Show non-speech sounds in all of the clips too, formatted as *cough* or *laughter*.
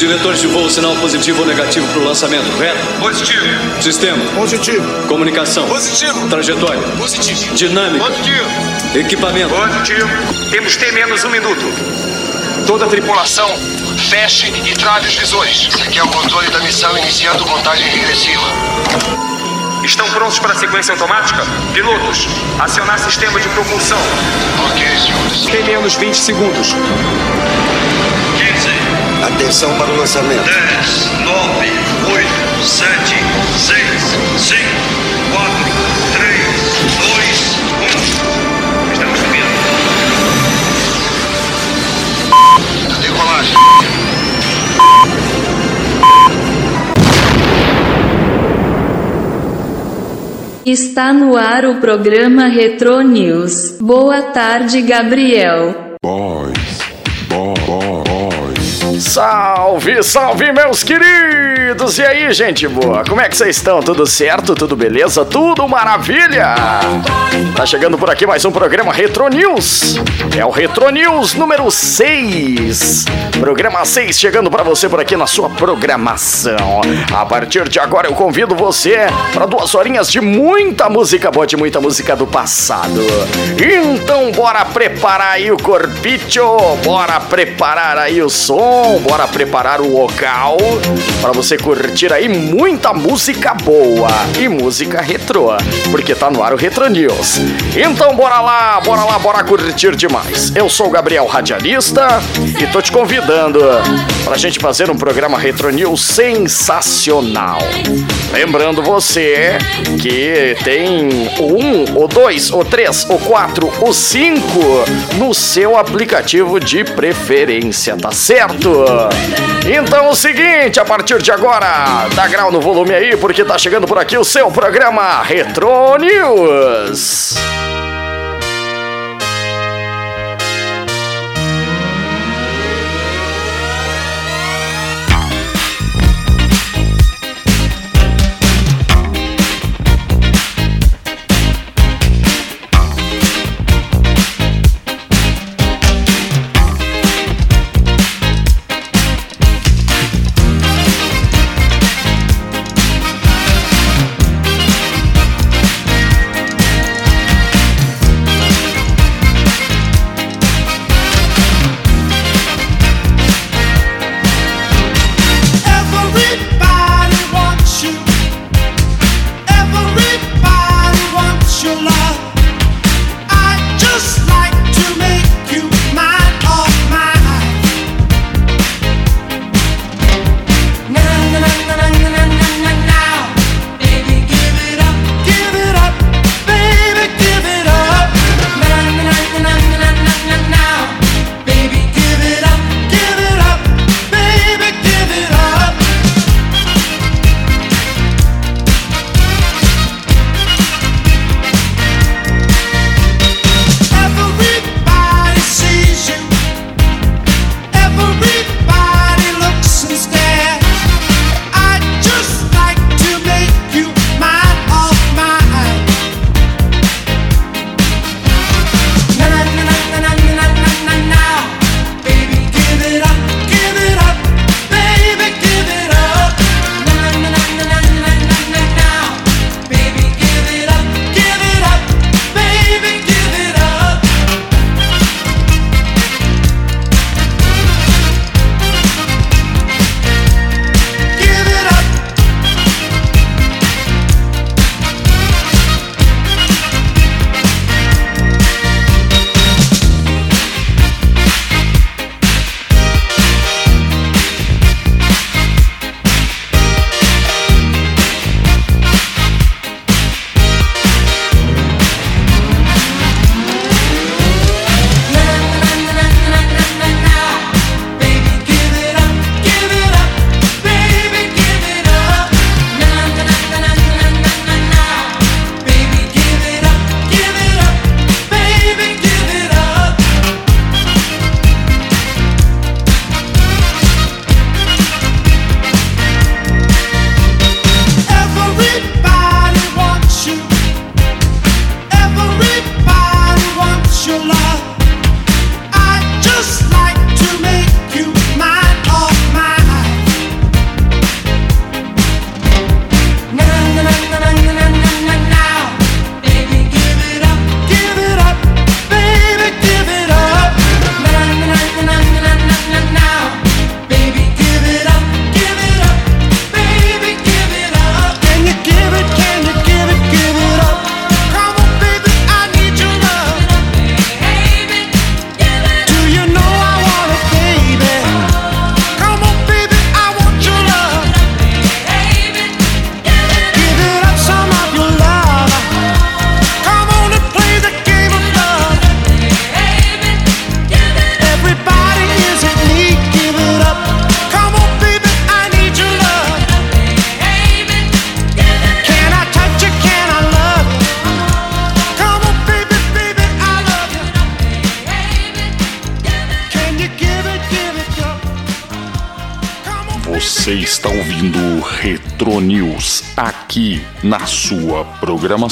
Diretores de voo, sinal positivo ou negativo para o lançamento, correto? Positivo. Sistema. Positivo. Comunicação. Positivo. Trajetória. Positivo. Dinâmica. Positivo. Equipamento. Positivo. Temos T menos um minuto. Toda a tripulação, feche e trave os visores. Esse aqui é o controle da missão iniciando contagem regressiva. Estão prontos para a sequência automática? Pilotos, acionar sistema de propulsão. Ok, senhores. T menos 20 segundos. 15, Atenção para o lançamento. 10, 9, 8, 7, 6, 5, 4, 3, 2, 1. Estamos subindo. Decolagem. Está no ar o programa Retro News. Boa tarde, Gabriel. Salve, salve, meus queridos! E aí, gente boa? Como é que vocês estão? Tudo certo? Tudo beleza? Tudo maravilha? Tá chegando por aqui mais um programa Retro News. É o Retro News número 6. Programa 6 chegando pra você por aqui na sua programação. A partir de agora eu convido você para duas horinhas de muita música boa, de muita música do passado. Então bora preparar aí o corpicho, bora preparar aí o som, bora preparar o local para você curtir aí muita música boa e música retrô, porque tá no ar o Retro News. Então bora lá, bora lá, bora curtir demais. Eu sou o Gabriel Radialista e tô te convidando pra gente fazer um programa Retro News sensacional. Lembrando você que tem o 1, o 2, o 3, o 4, o 5 no seu aplicativo de preferência, tá certo? Então o seguinte, a partir de agora, dá grau no volume aí, porque tá chegando por aqui o seu programa Retro News.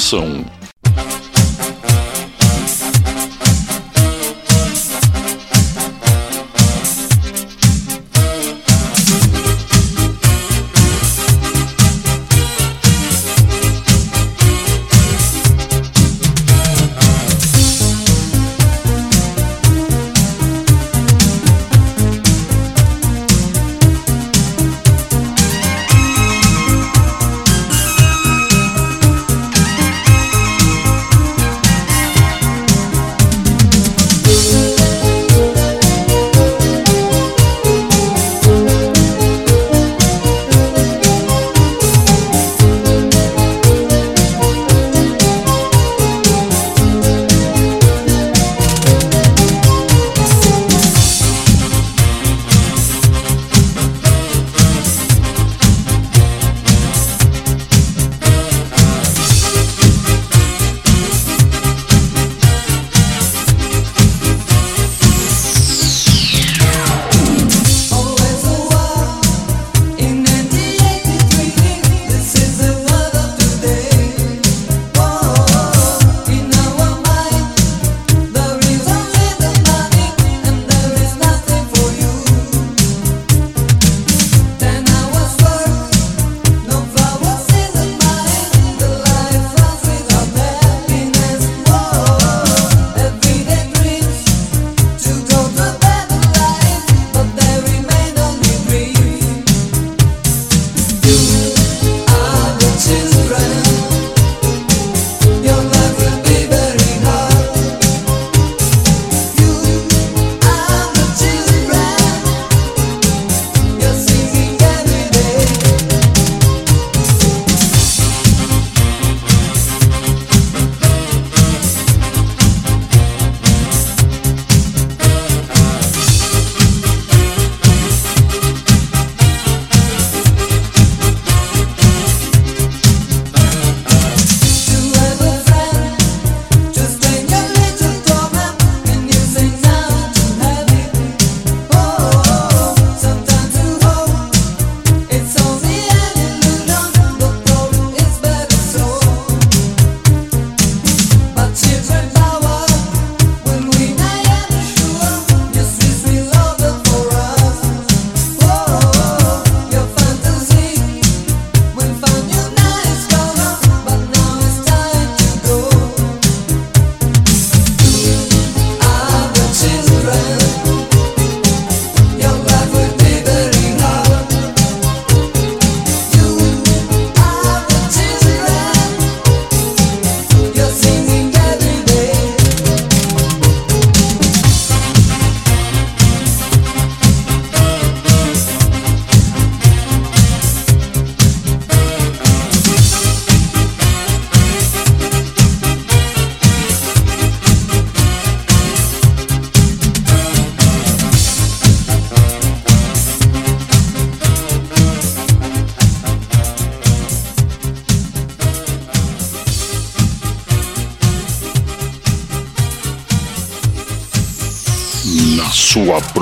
Programação.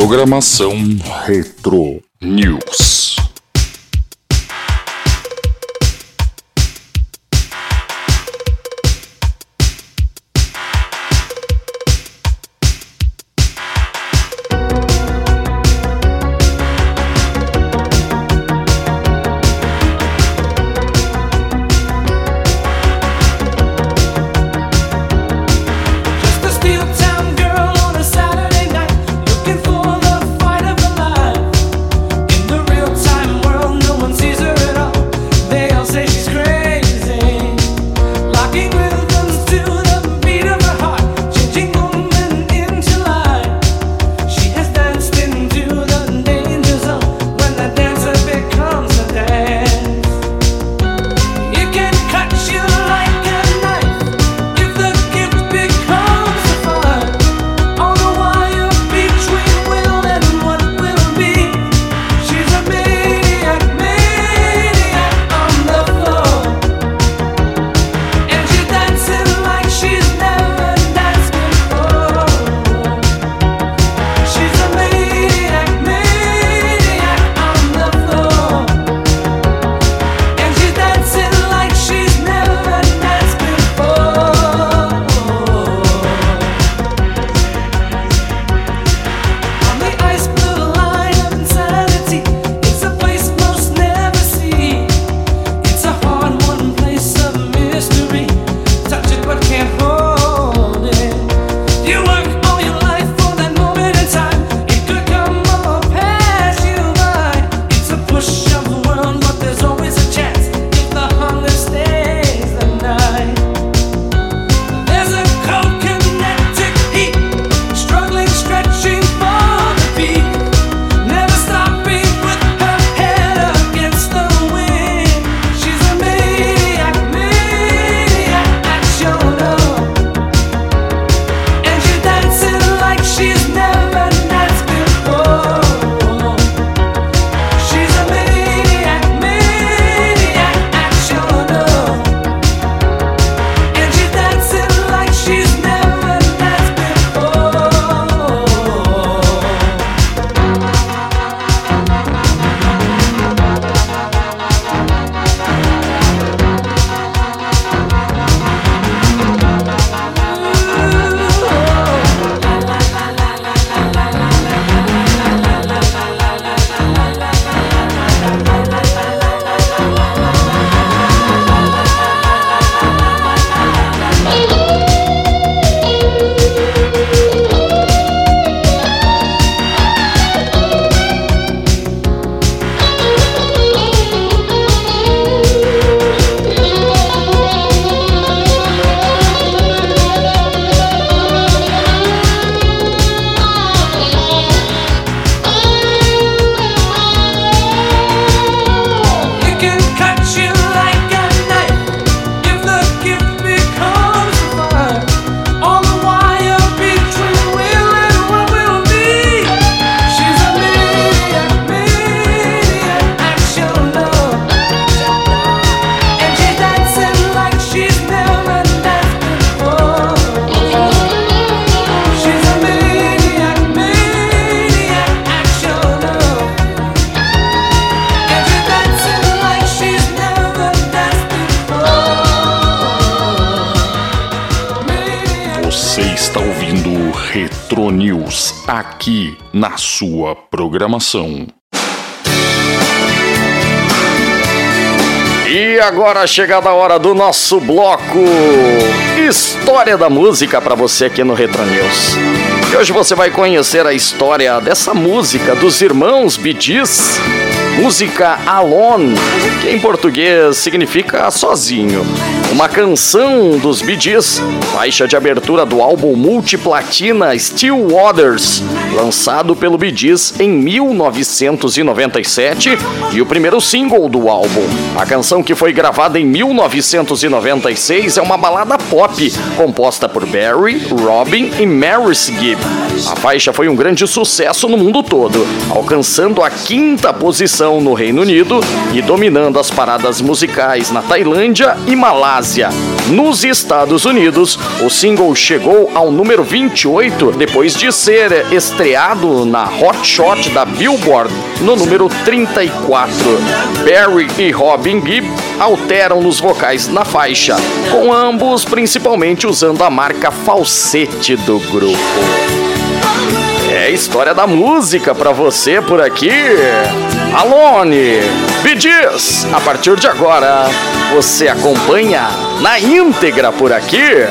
Programação Retro programação. E agora chegada a hora do nosso bloco História da Música para você aqui no Retro News. E hoje você vai conhecer a história dessa música dos irmãos Gees, música Alone, que em português significa sozinho. Uma canção dos Gees, faixa de abertura do álbum multiplatina Still Waters, lançado pelo Bee Gees em 1997 e o primeiro single do álbum. A canção que foi gravada em 1996 é uma balada pop composta por Barry, Robin e Maris Gibb. A faixa foi um grande sucesso no mundo todo, alcançando a quinta posição no Reino Unido e dominando as paradas musicais na Tailândia e Malásia. Nos Estados Unidos, o single chegou ao número 28 depois de ser estreado na Hot Shot da Billboard no número 34. Barry e Robin Gibb alteram nos vocais na faixa, com ambos principalmente usando a marca falsete do grupo. É história da música pra você por aqui. Alone, Bee Gees, a partir de agora, você acompanha na íntegra por aqui.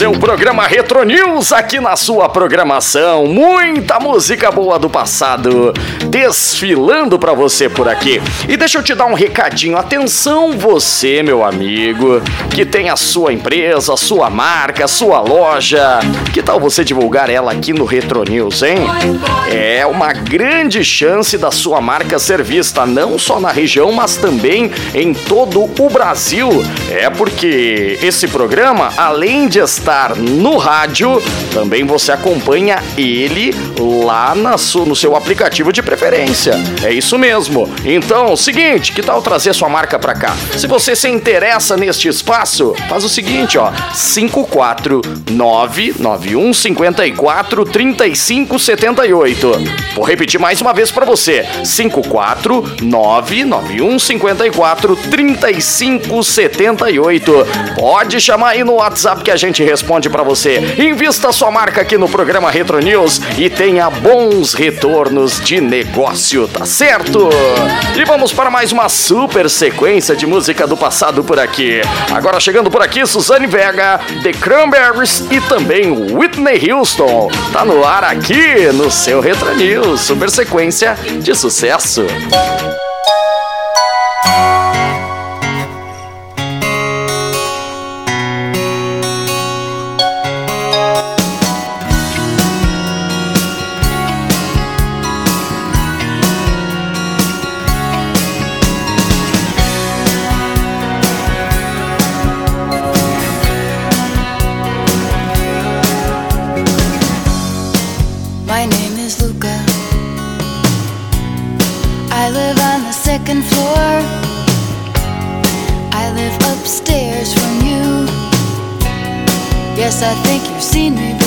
Seu programa Retro News aqui na sua programação. Muita música boa do passado desfilando pra você por aqui. E deixa eu te dar um recadinho. Atenção você, meu amigo, que tem a sua empresa, a sua marca, a sua loja. Que tal você divulgar ela aqui no Retro News, hein? É uma grande chance da sua marca ser vista não só na região, mas também em todo o Brasil. É porque esse programa, além de estar no rádio, também você acompanha ele lá na su- no seu aplicativo de preferência. É isso mesmo. Então, seguinte, que tal trazer sua marca pra cá? Se você se interessa neste espaço, faz o seguinte, ó, 54991 54 35 78. Vou repetir mais uma vez pra você. 54991 54 35 78. Pode chamar aí no WhatsApp que a gente responde pra você. Invista sua marca aqui no programa Retro News e tenha bons retornos de negócio, tá certo? E vamos para mais uma super sequência de música do passado por aqui. Agora chegando por aqui, Suzane Vega, The Cranberries e também Whitney Houston. Tá no ar aqui no seu Retro News, super sequência de sucesso. My I think you've seen me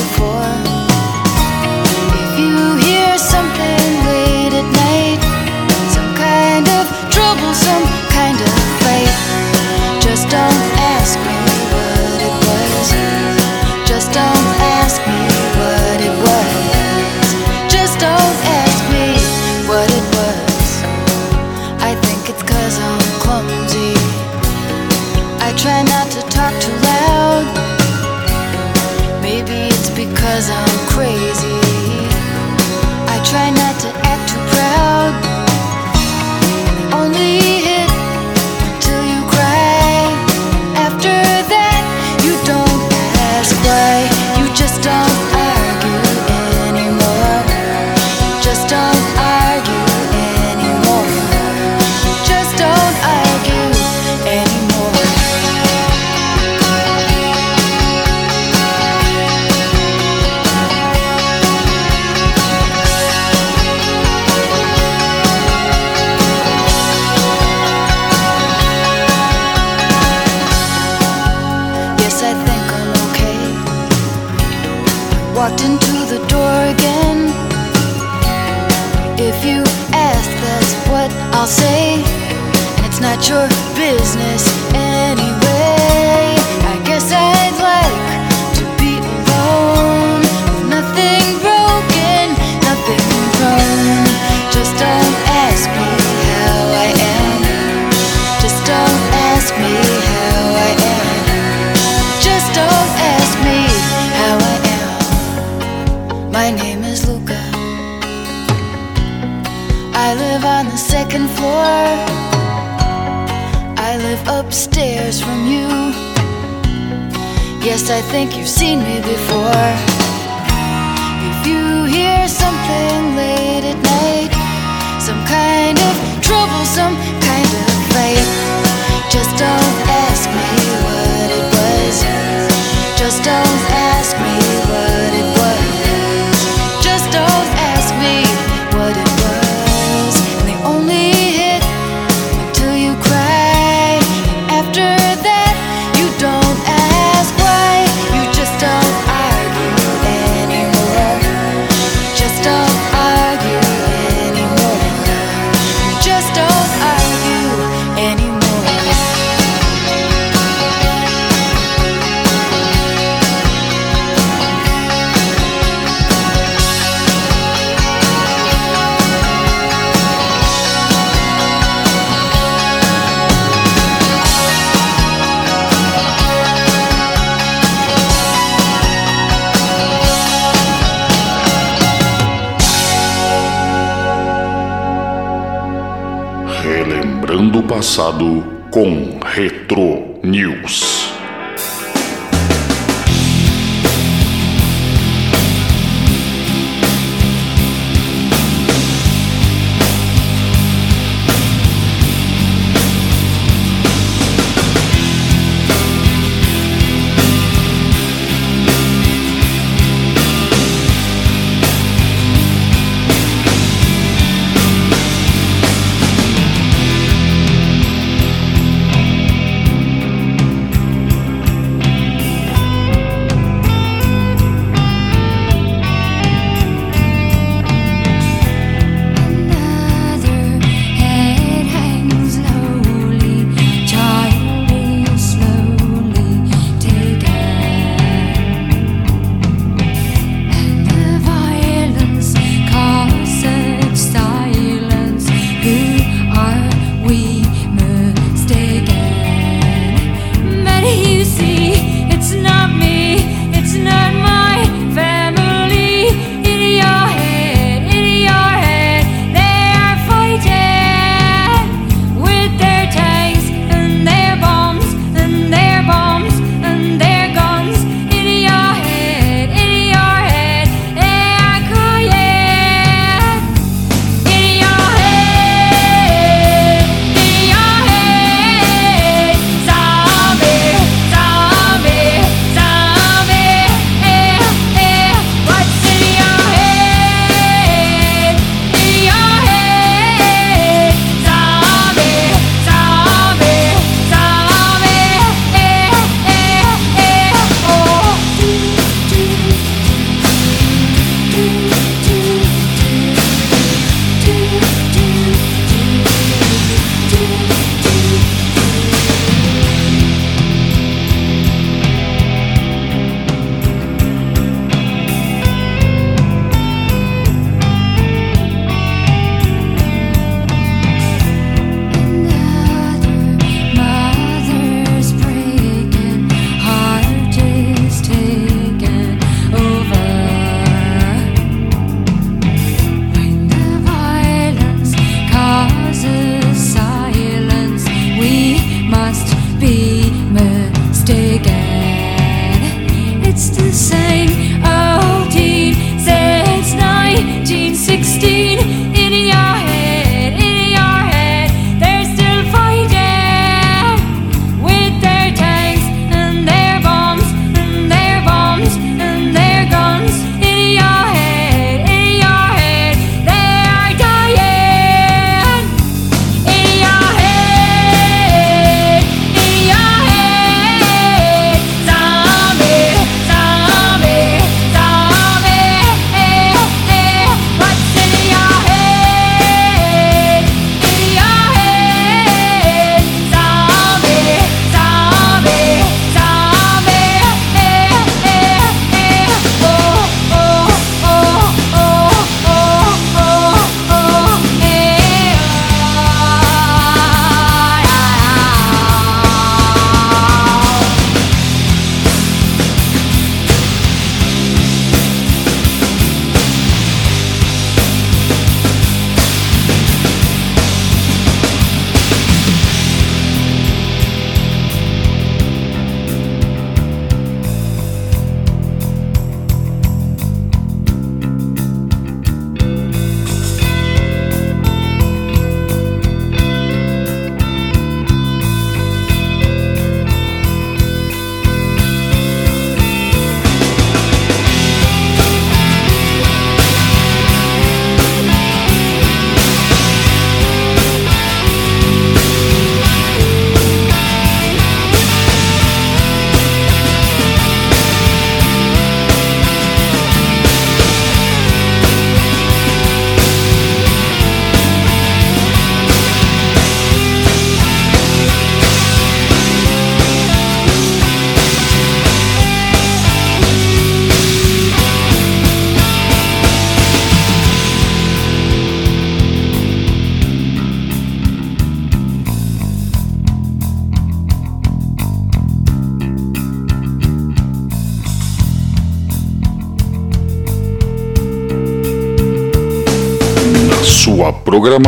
second floor. I live upstairs from you. Yes, I think you've seen me before. If you hear something late at night, some kind of trouble, some kind of fight, Relembrando o passado com Retro News.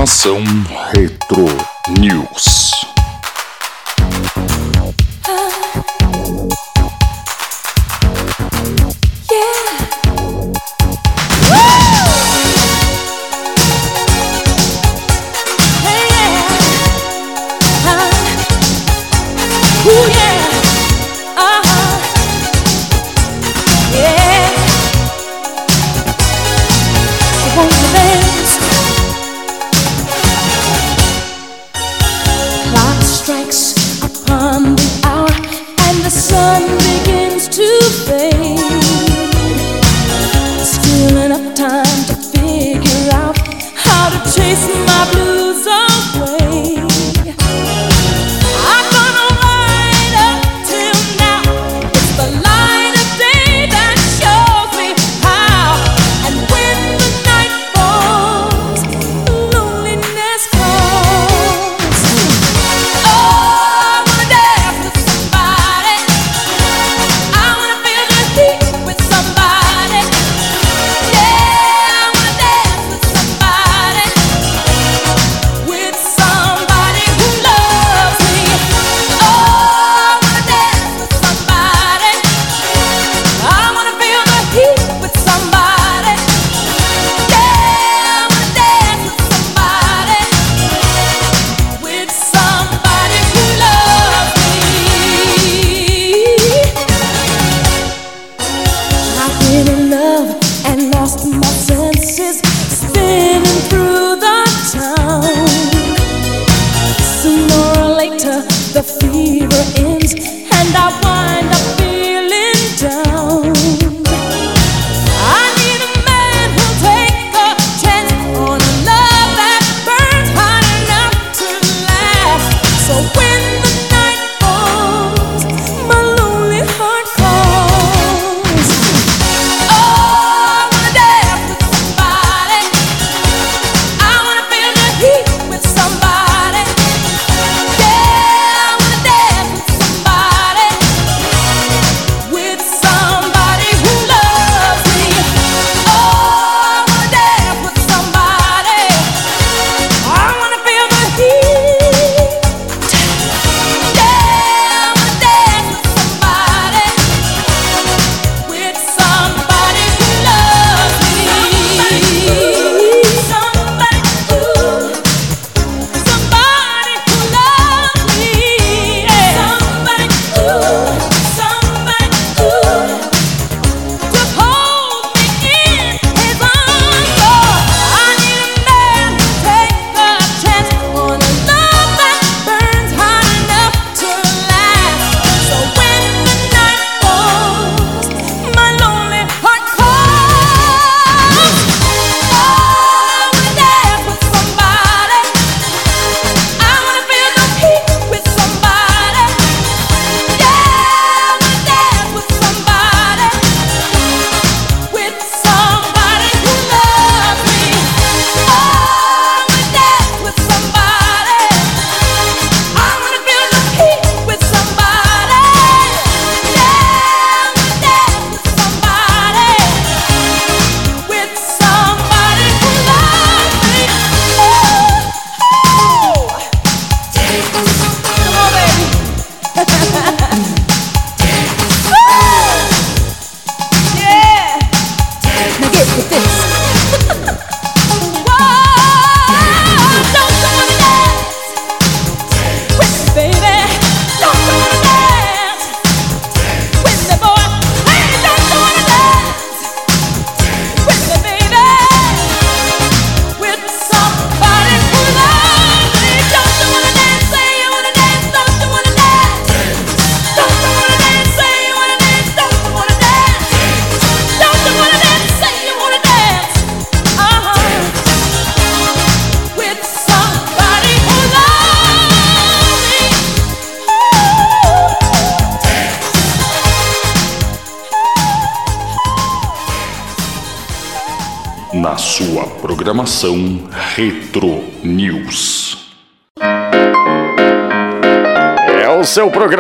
Programação Retro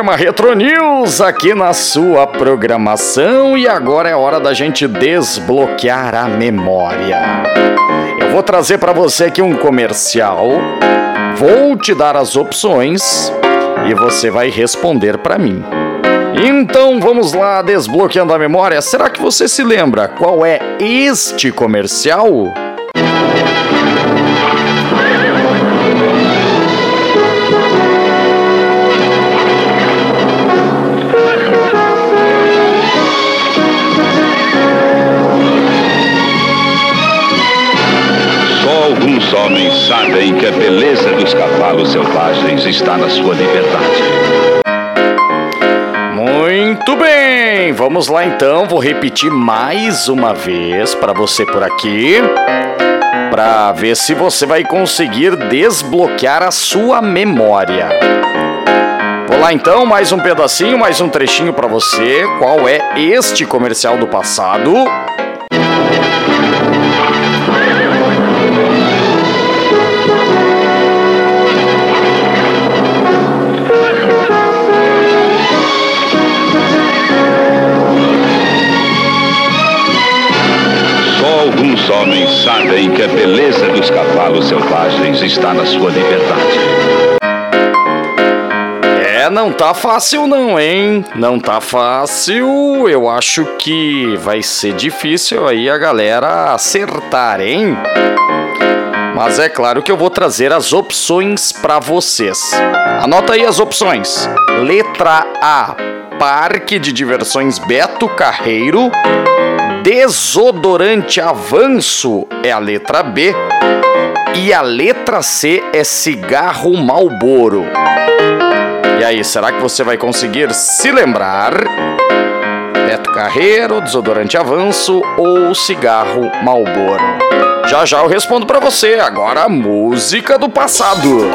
programa Retro News aqui na sua programação e agora é hora da gente desbloquear a memória. Eu vou trazer para você aqui um comercial, vou te dar as opções e você vai responder para mim. Então vamos lá, desbloqueando a memória. Será que você se lembra qual é este comercial? Beleza dos cavalos selvagens está na sua liberdade. Muito bem, vamos lá então. Vou repetir mais uma vez para você por aqui, para ver se você vai conseguir desbloquear a sua memória. Vou lá então, mais um pedacinho, mais um trechinho para você. Qual é este comercial do passado? Sabem que a beleza dos cavalos selvagens está na sua liberdade. É, não tá fácil não, hein? Não tá fácil. Eu acho que vai ser difícil aí a galera acertar, hein? Mas é claro que eu vou trazer as opções para vocês. Anota aí as opções. Letra A: Parque de Diversões Beto Carreiro. Desodorante Avanço é a letra B. E a letra C é cigarro Malboro. E aí, será que você vai conseguir se lembrar? Beto Carreiro, desodorante avanço ou cigarro Malboro? Já já eu respondo pra você. Agora a música do passado.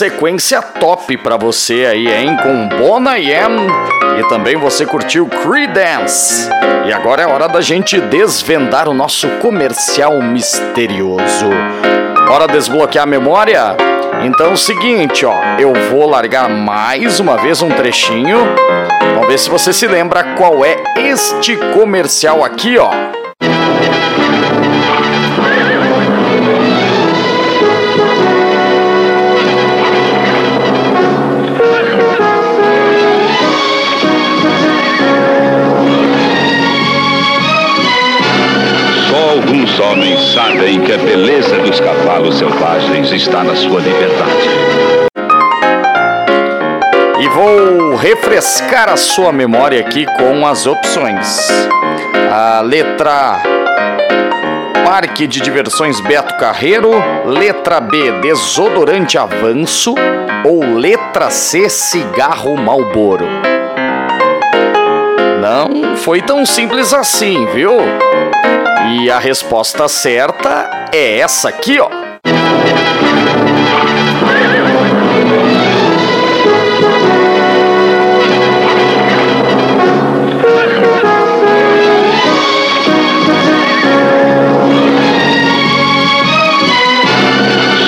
sequência top para você aí, hein? Com Bona Yam e também você curtiu Creedence. E agora é hora da gente desvendar o nosso comercial misterioso. Bora desbloquear a memória? Então é o seguinte, ó, eu vou largar mais uma vez um trechinho. Vamos ver se você se lembra qual é este comercial aqui, ó. os homens sabem que a beleza dos cavalos selvagens está na sua liberdade. E vou refrescar a sua memória aqui com as opções. A letra A, Parque de Diversões Beto Carreiro. Letra B, Desodorante Avanço. Ou letra C, Cigarro Malboro. Não foi tão simples assim, viu? E a resposta certa é essa aqui, ó.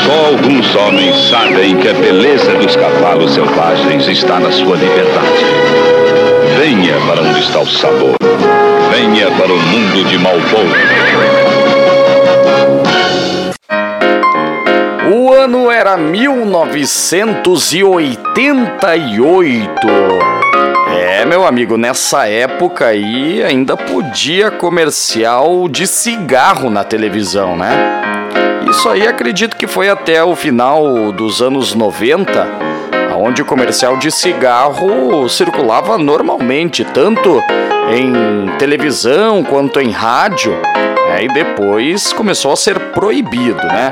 Só alguns homens sabem que a beleza dos cavalos selvagens está na sua liberdade. Venha para onde está o sabor. Venha para o mundo de Malboro. O ano era 1988. É, meu amigo, nessa época aí ainda podia comercial de cigarro na televisão, né? Isso aí acredito que foi até o final dos anos 90, onde o comercial de cigarro circulava normalmente, tanto em televisão quanto em rádio. né? E depois começou a ser proibido, né?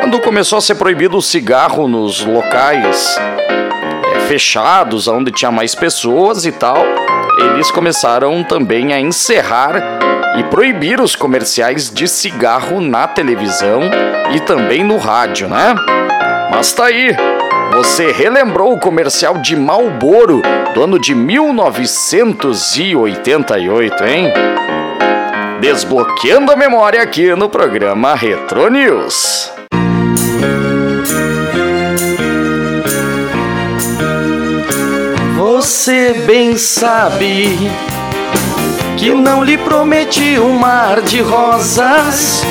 Quando começou a ser proibido o cigarro nos locais é, fechados, onde tinha mais pessoas e tal, eles começaram também a encerrar e proibir os comerciais de cigarro na televisão e também no rádio, né? Mas tá aí, você relembrou o comercial de Marlboro do ano de 1988, hein? Desbloqueando a memória aqui no programa Retro News. Você bem sabe que não lhe prometi um mar de rosas.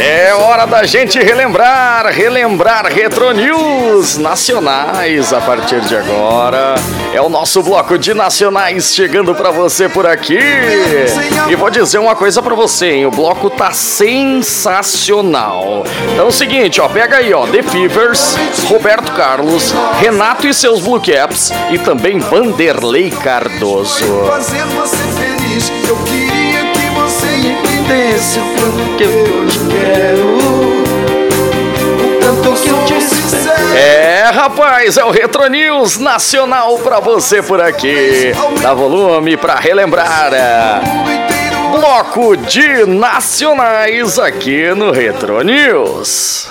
É hora da gente relembrar, relembrar Retro News nacionais a partir de agora. É o nosso bloco de nacionais chegando pra você por aqui. E vou dizer uma coisa pra você, hein? O bloco tá sensacional. Então é o seguinte, ó, pega aí, ó, The Fevers, Roberto Carlos, Renato e seus Blue Caps e também Vanderlei Cardoso. Feliz. Eu queria que você entendesse o tanto que eu quero. É, rapaz, é o Retro News Nacional pra você por aqui. Dá volume pra relembrar. é. Bloco de nacionais aqui no Retro News.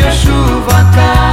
Que a chuva.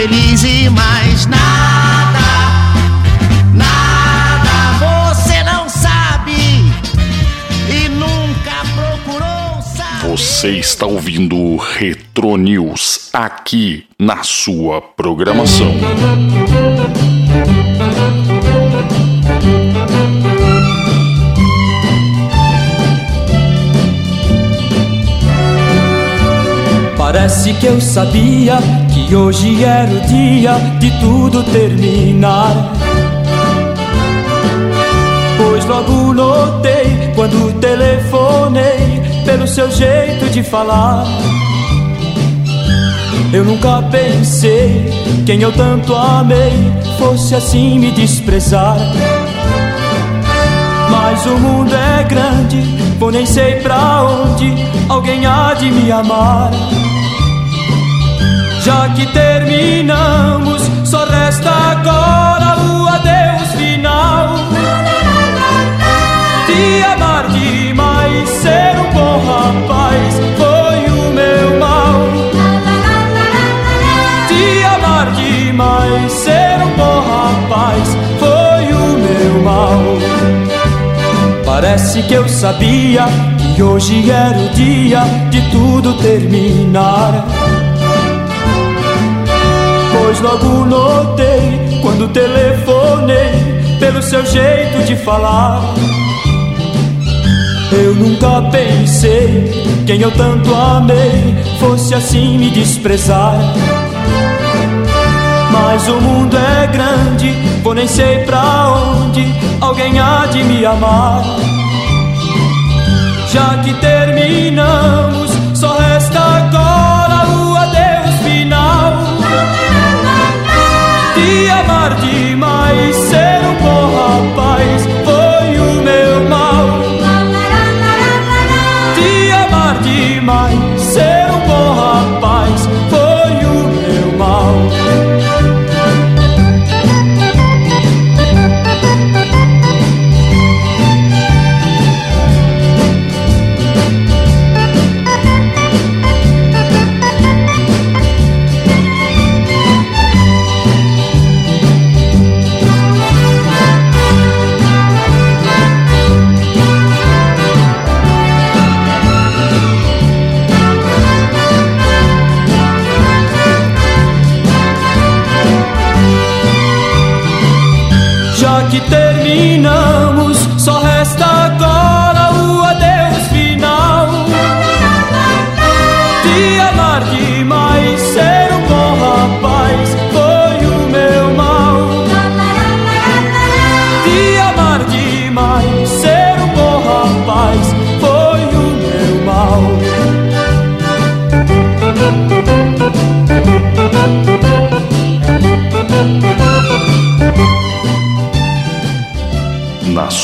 Feliz e mais nada, nada. Você não sabe e nunca procurou saber. Você está ouvindo Retro News aqui na sua programação. Parece que eu sabia que hoje era o dia de tudo terminar. Pois logo notei quando telefonei pelo seu jeito de falar. Eu nunca pensei quem eu tanto amei fosse assim me desprezar. Mas o mundo é grande, vou nem sei pra onde alguém há de me amar. Já que terminamos, só resta agora o adeus final. Te amar demais, ser um bom rapaz, foi o meu mal. Te amar demais, ser um bom rapaz, foi o meu mal. Parece que eu sabia que hoje era o dia de tudo terminar. Pois logo notei quando telefonei pelo seu jeito de falar. Eu nunca pensei quem eu tanto amei fosse assim me desprezar. Mas o mundo é grande, vou nem sei pra onde alguém há de me amar. Já que terminamos, só resta Te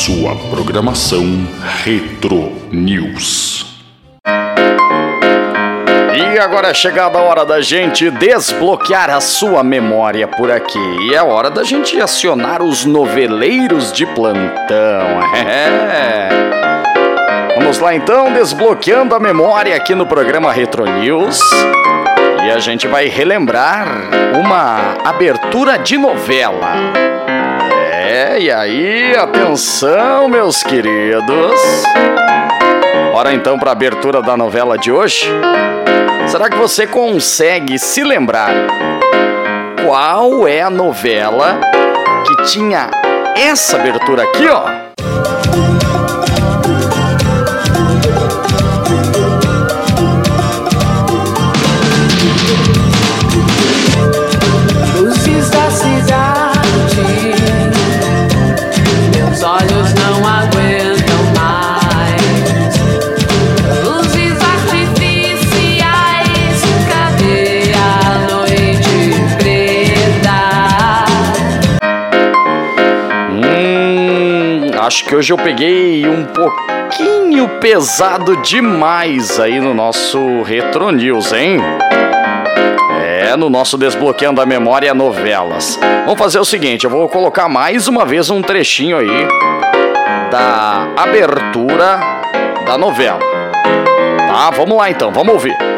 sua programação Retro News. E agora é chegada a hora da gente desbloquear a sua memória por aqui. E é hora da gente acionar os noveleiros de plantão. *laughs* É. Vamos lá então, desbloqueando a memória aqui no programa Retro News. E a gente vai relembrar uma abertura de novela. É, e aí, atenção, meus queridos. Bora então para a abertura da novela de hoje. Será que você consegue se lembrar qual é a novela que tinha essa abertura aqui, ó? Acho que hoje eu peguei um pouquinho pesado demais aí no nosso Retro News, hein? É, no nosso Desbloqueando a Memória Novelas. Vamos fazer o seguinte, eu vou colocar mais uma vez um trechinho aí da abertura da novela. Tá, vamos lá então, vamos ouvir.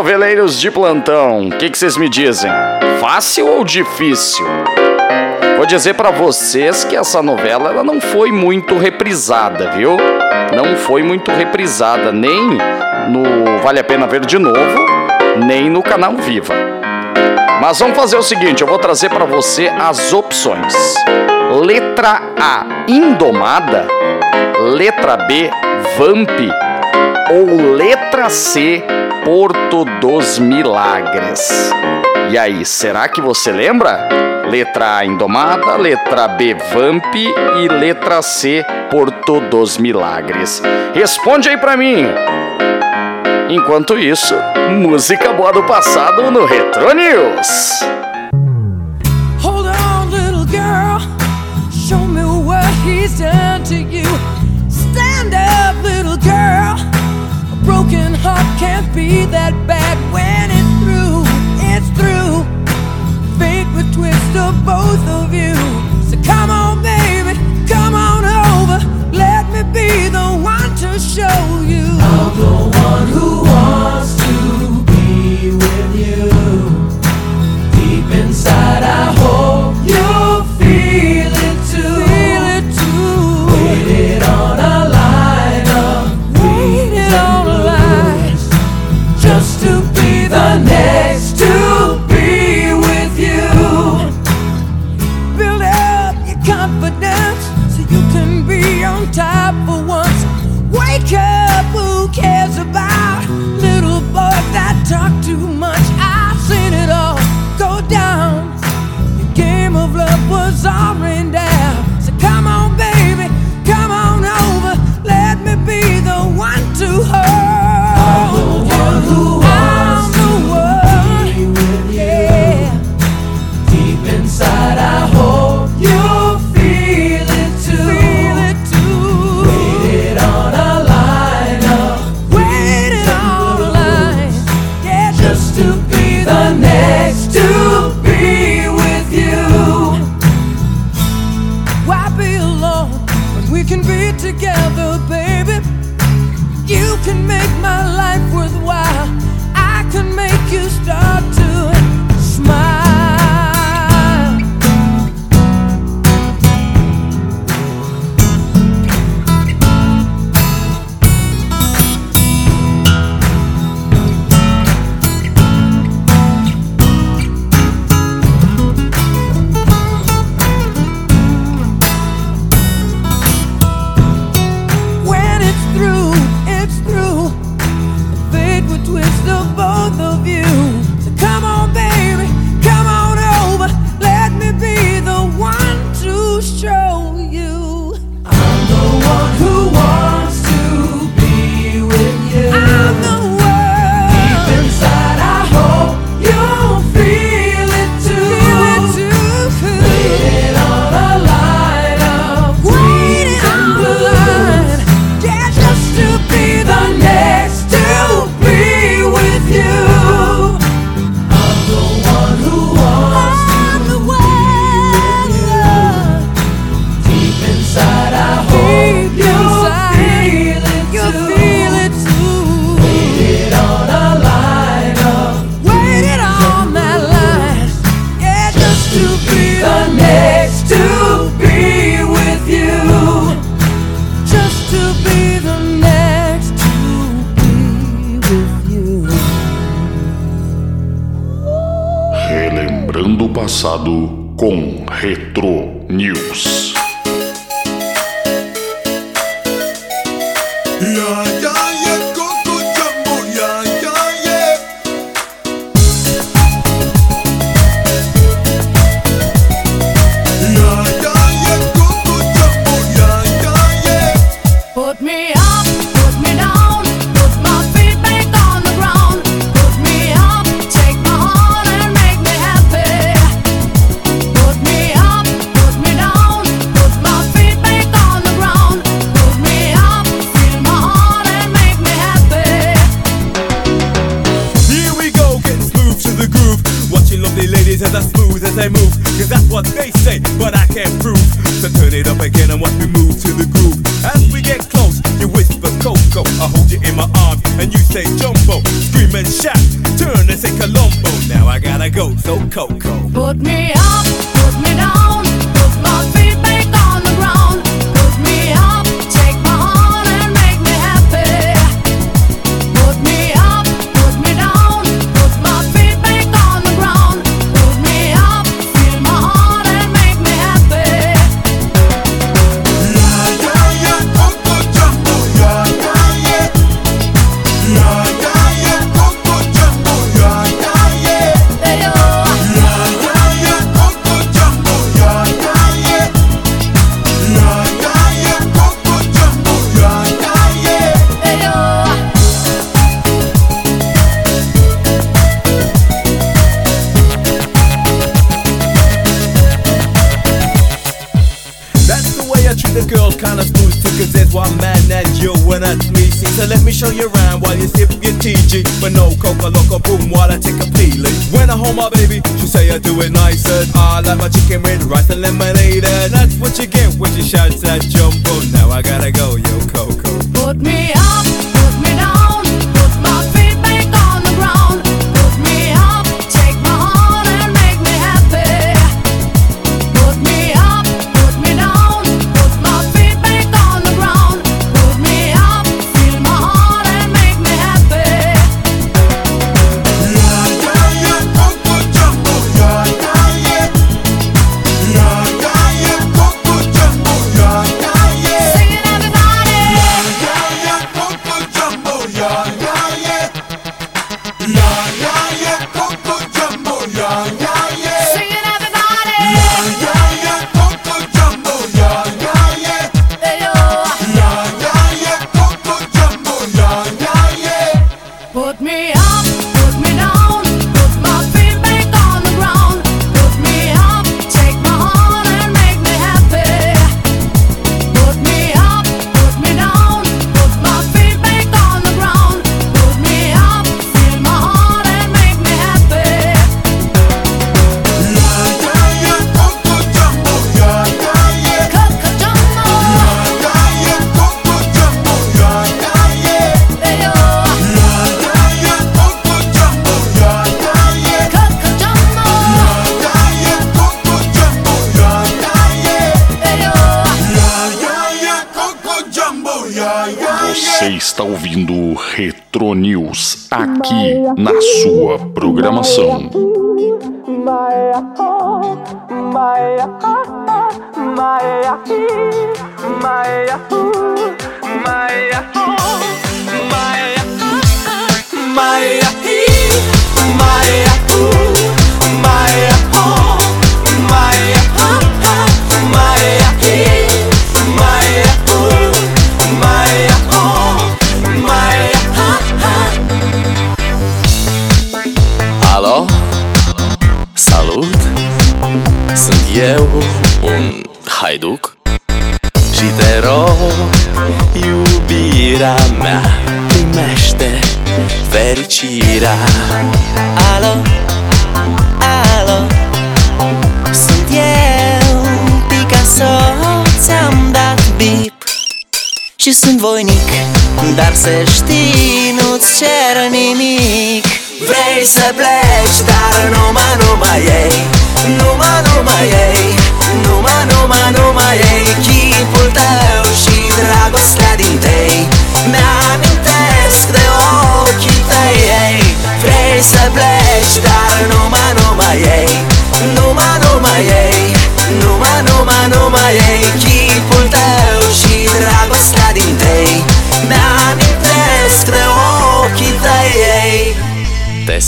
Noveleiros de plantão, o que que vocês me dizem? Fácil ou difícil? Vou dizer pra vocês que essa novela ela não foi muito reprisada, viu? Não foi muito reprisada nem no Vale a Pena Ver de Novo, nem no canal Viva. Mas vamos fazer o seguinte, eu vou trazer pra você as opções. Letra A, Indomada. Letra B, Vamp. Ou letra C, Porto dos Milagres. E aí, será que você lembra? Letra A, Indomada, letra B, Vamp e letra C, Porto dos Milagres. Responde aí pra mim. Enquanto isso, música boa do passado no Retro News. Broken heart can't be that bad when it's through. It's through. Fate would twist of both of you. So come on, baby, come on over. Let me be the one to show you. I'm the one who wants și sunt voinic Dar să știi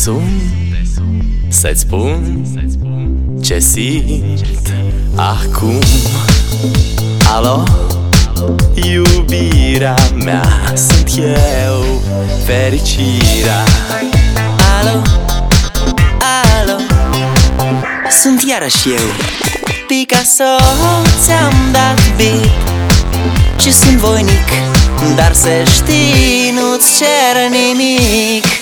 sun Să-ți spun ce simt acum. Alo, iubirea mea Sunt eu, fericirea. Alo, alo? Sunt iarăși eu Picasso, ți-am dat beat. Și sunt voinic Dar să știi, nu-ți cer nimic.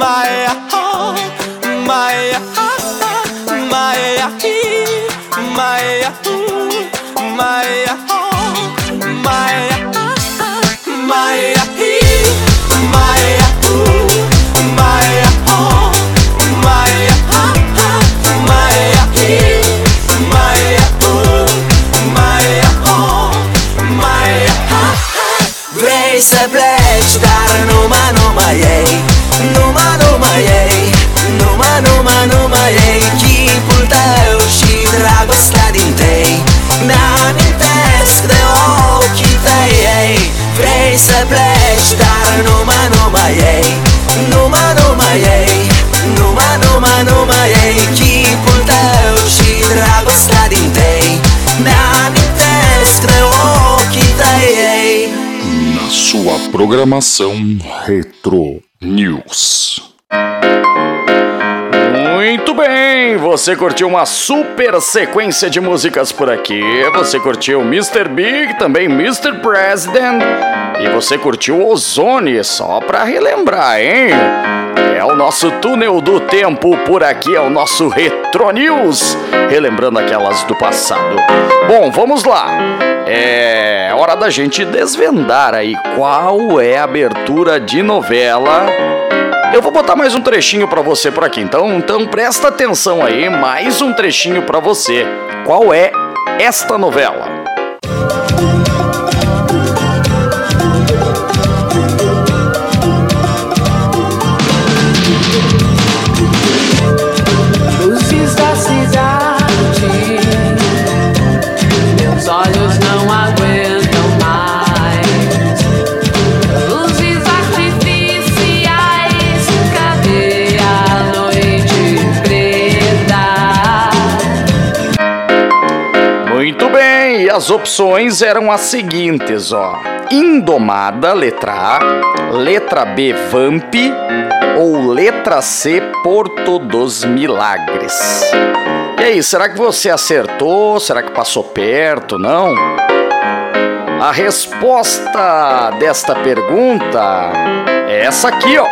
my oh, my oh, my my. my Vrei să pleci, dar numai, numai ei. Numai, numai ei. Numai, numai, numai ei. Chipul tău și dragostea din tei Mi-amintesc de ochii tăi ei. Na sua programação Retro News. Muito bem, você curtiu uma super sequência de músicas por aqui. Você curtiu Mr. Big, também Mr. President. E você curtiu Ozone, só pra relembrar, hein? É o nosso túnel do tempo por aqui, é o nosso Retro News, relembrando aquelas do passado. Bom, vamos lá. É hora da gente desvendar aí qual é a abertura de novela eu vou botar mais um trechinho pra você por aqui, então, então presta atenção aí, mais um trechinho pra você. Qual é esta novela? Luzes da cidade, as opções eram as seguintes, ó. Indomada, letra A, letra B, Vamp ou letra C, Porto dos Milagres. E aí, será que você acertou? Será que passou perto? Não? A resposta desta pergunta é essa aqui, ó.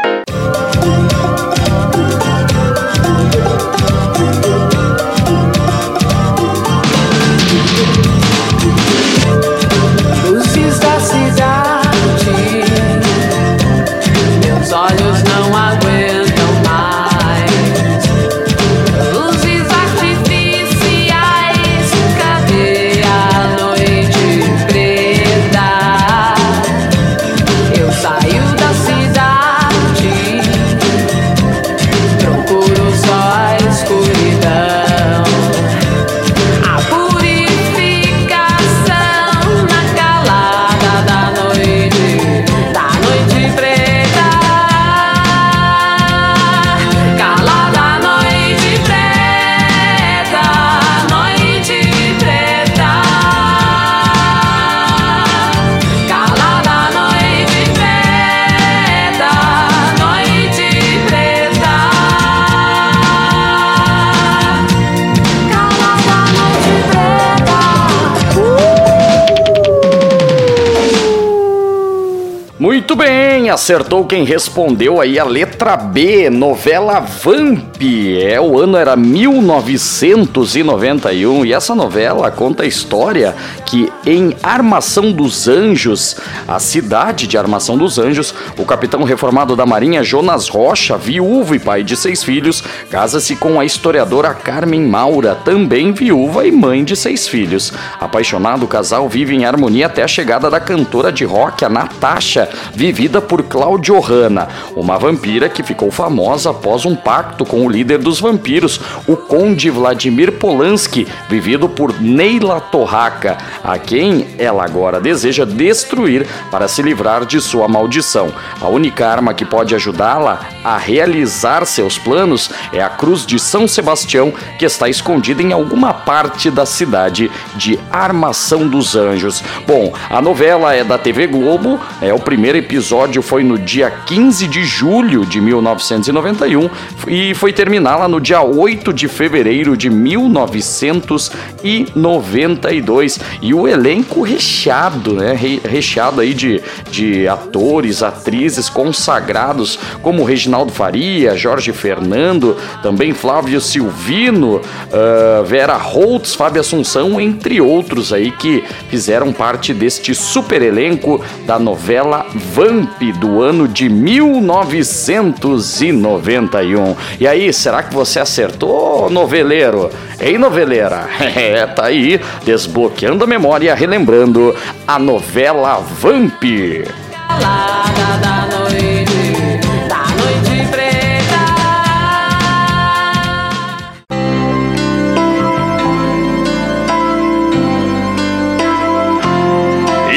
Acertou quem respondeu aí a letra B, novela Vamp. É, o ano era 1991 e essa novela conta a história que em Armação dos Anjos, a cidade de Armação dos Anjos, o capitão reformado da Marinha Jonas Rocha, viúvo e pai de seis filhos, casa-se com a historiadora Carmen Maura, também viúva e mãe de seis filhos. Apaixonado, o casal vive em harmonia até a chegada da cantora de rock, a Natasha, vivida por Claudio Hanna, uma vampira que ficou famosa após um pacto com o líder dos vampiros, o Conde Vladimir Polanski, vivido por Neila Torraca, a quem ela agora deseja destruir para se livrar de sua maldição. A única arma que pode ajudá-la a realizar seus planos é a cruz de São Sebastião, que está escondida em alguma parte da cidade de Armação dos Anjos. Bom, a novela é da TV Globo, é o primeiro episódio foi no dia 15 de julho de 1991 e foi terminar lá no dia 8 de fevereiro de 1992. E o elenco recheado, né? Re- Recheado aí de, de atores, atrizes consagrados como Reginaldo Faria, Jorge Fernando, também Flávio Silvino, ah, Vera Holtz, Fábio Assunção, entre outros aí que fizeram parte deste super elenco da novela Vamp do ano de 1991. E aí, será que você acertou, noveleiro? Ei, noveleira? *laughs* É, tá aí, desbloqueando a memória, relembrando a novela Vamp. da noite,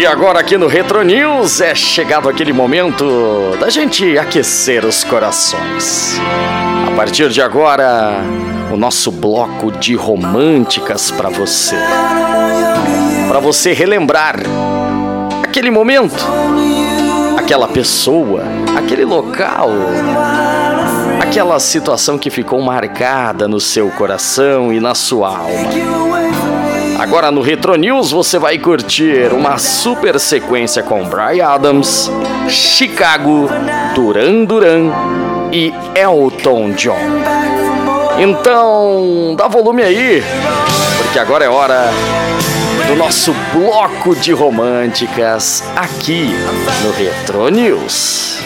E agora aqui no Retro News é chegado aquele momento da gente aquecer os corações. A partir de agora, o nosso bloco de românticas para você. Para você relembrar aquele momento, aquela pessoa, aquele local, aquela situação que ficou marcada no seu coração e na sua alma. Agora no Retro News você vai curtir uma super sequência com Brian Adams, Chicago, Duran Duran e Elton John. Então, dá volume aí, porque agora é hora do nosso bloco de românticas aqui no Retro News.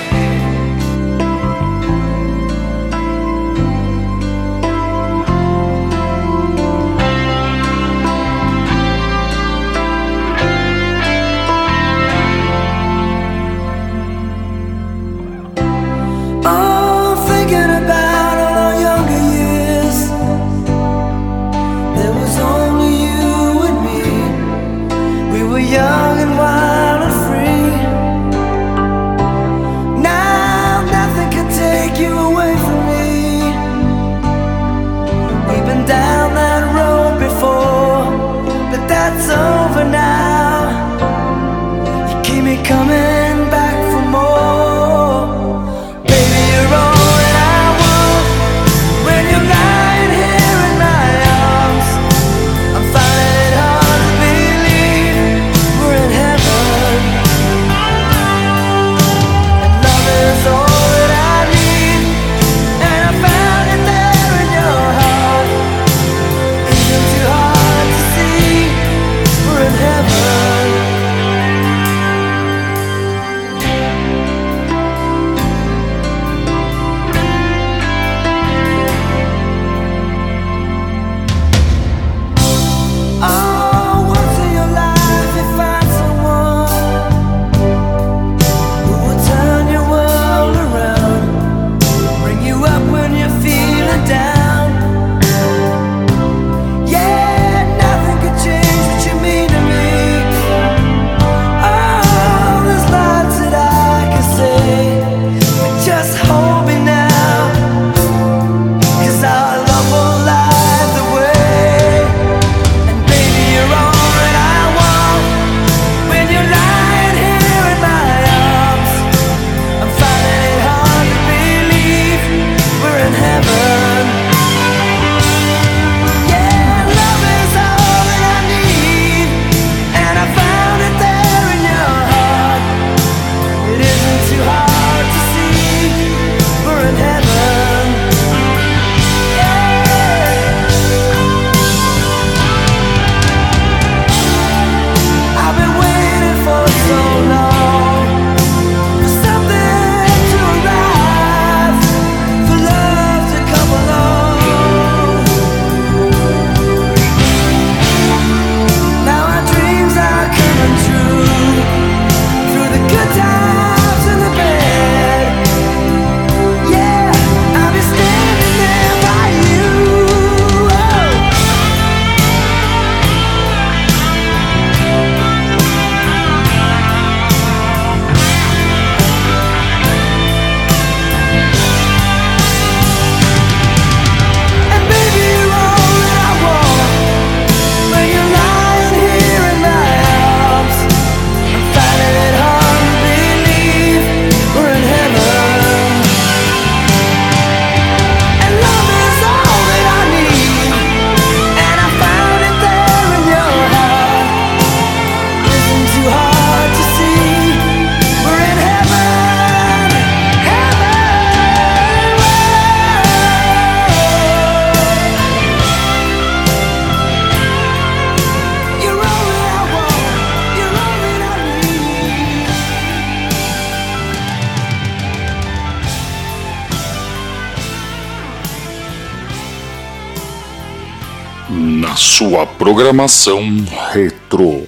Programação Retro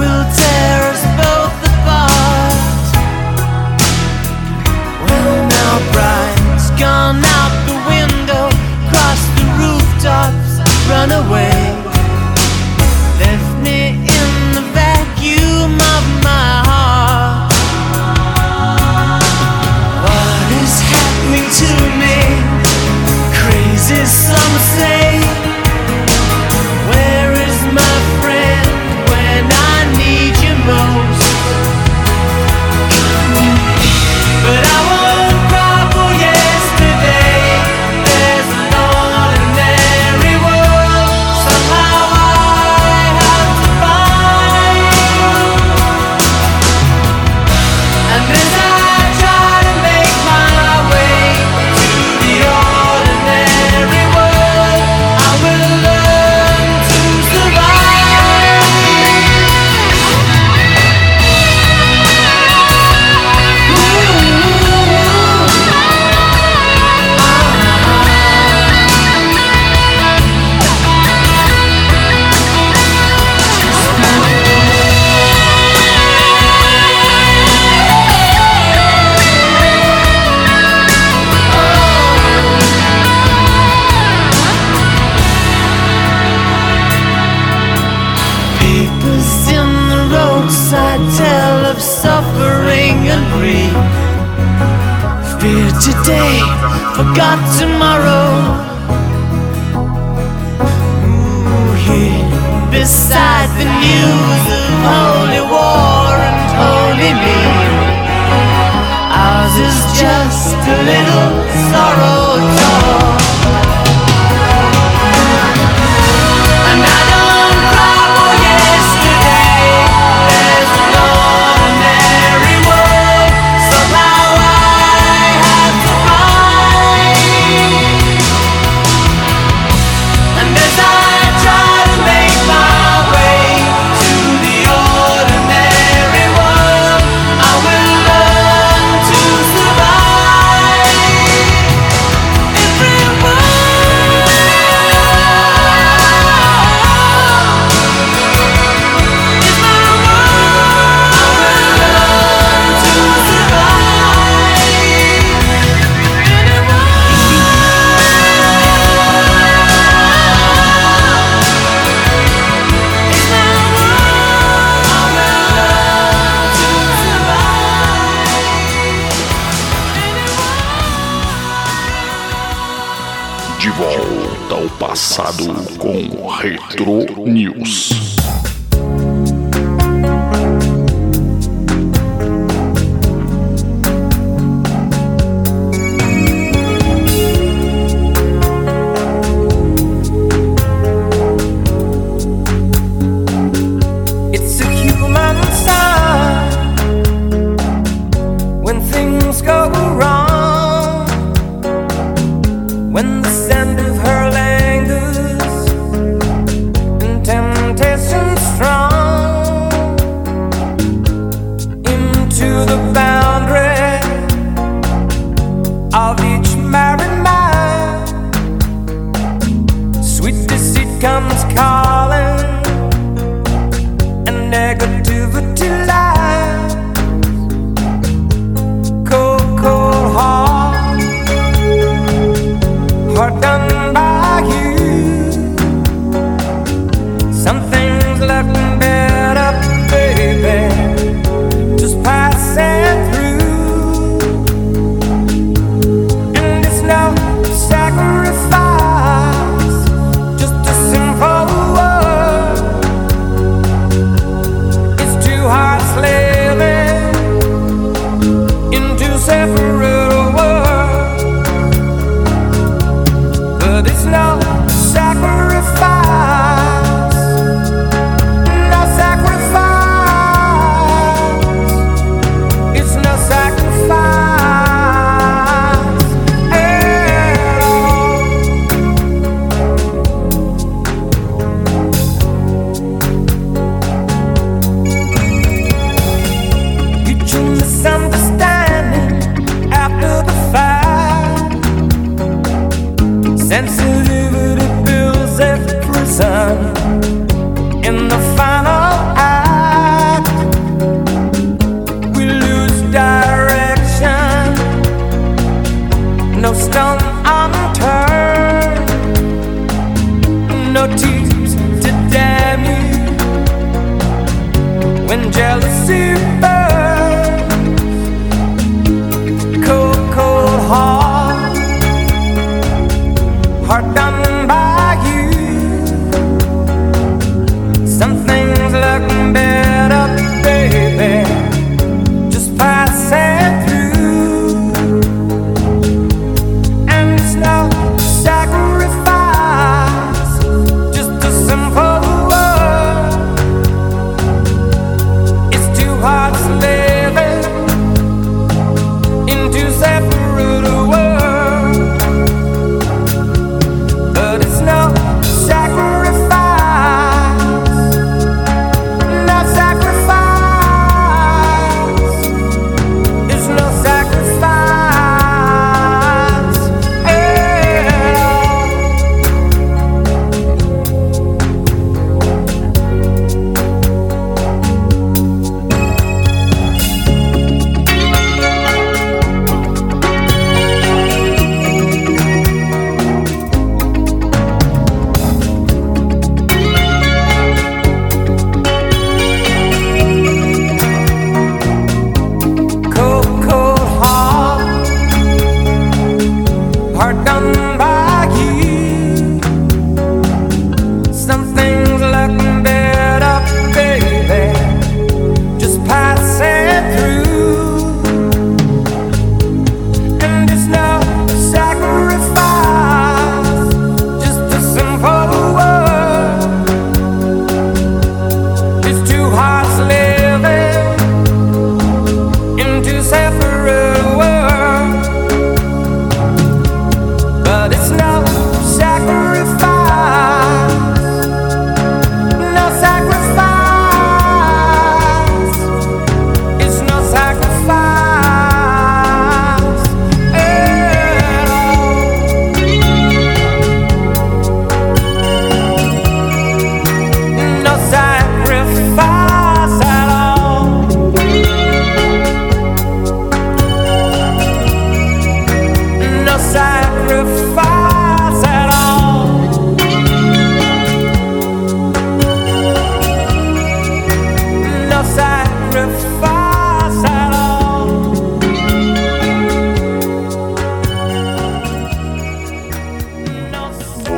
will tear us both apart. Brian's gone out the window, the rooftops, run away.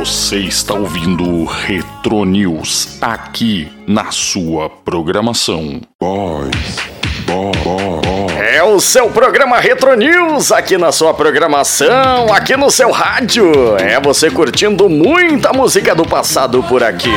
Você está ouvindo Retro News aqui na sua programação. Boys, É o seu programa Retro News aqui na sua programação, aqui no seu rádio. É você curtindo muita música do passado por aqui.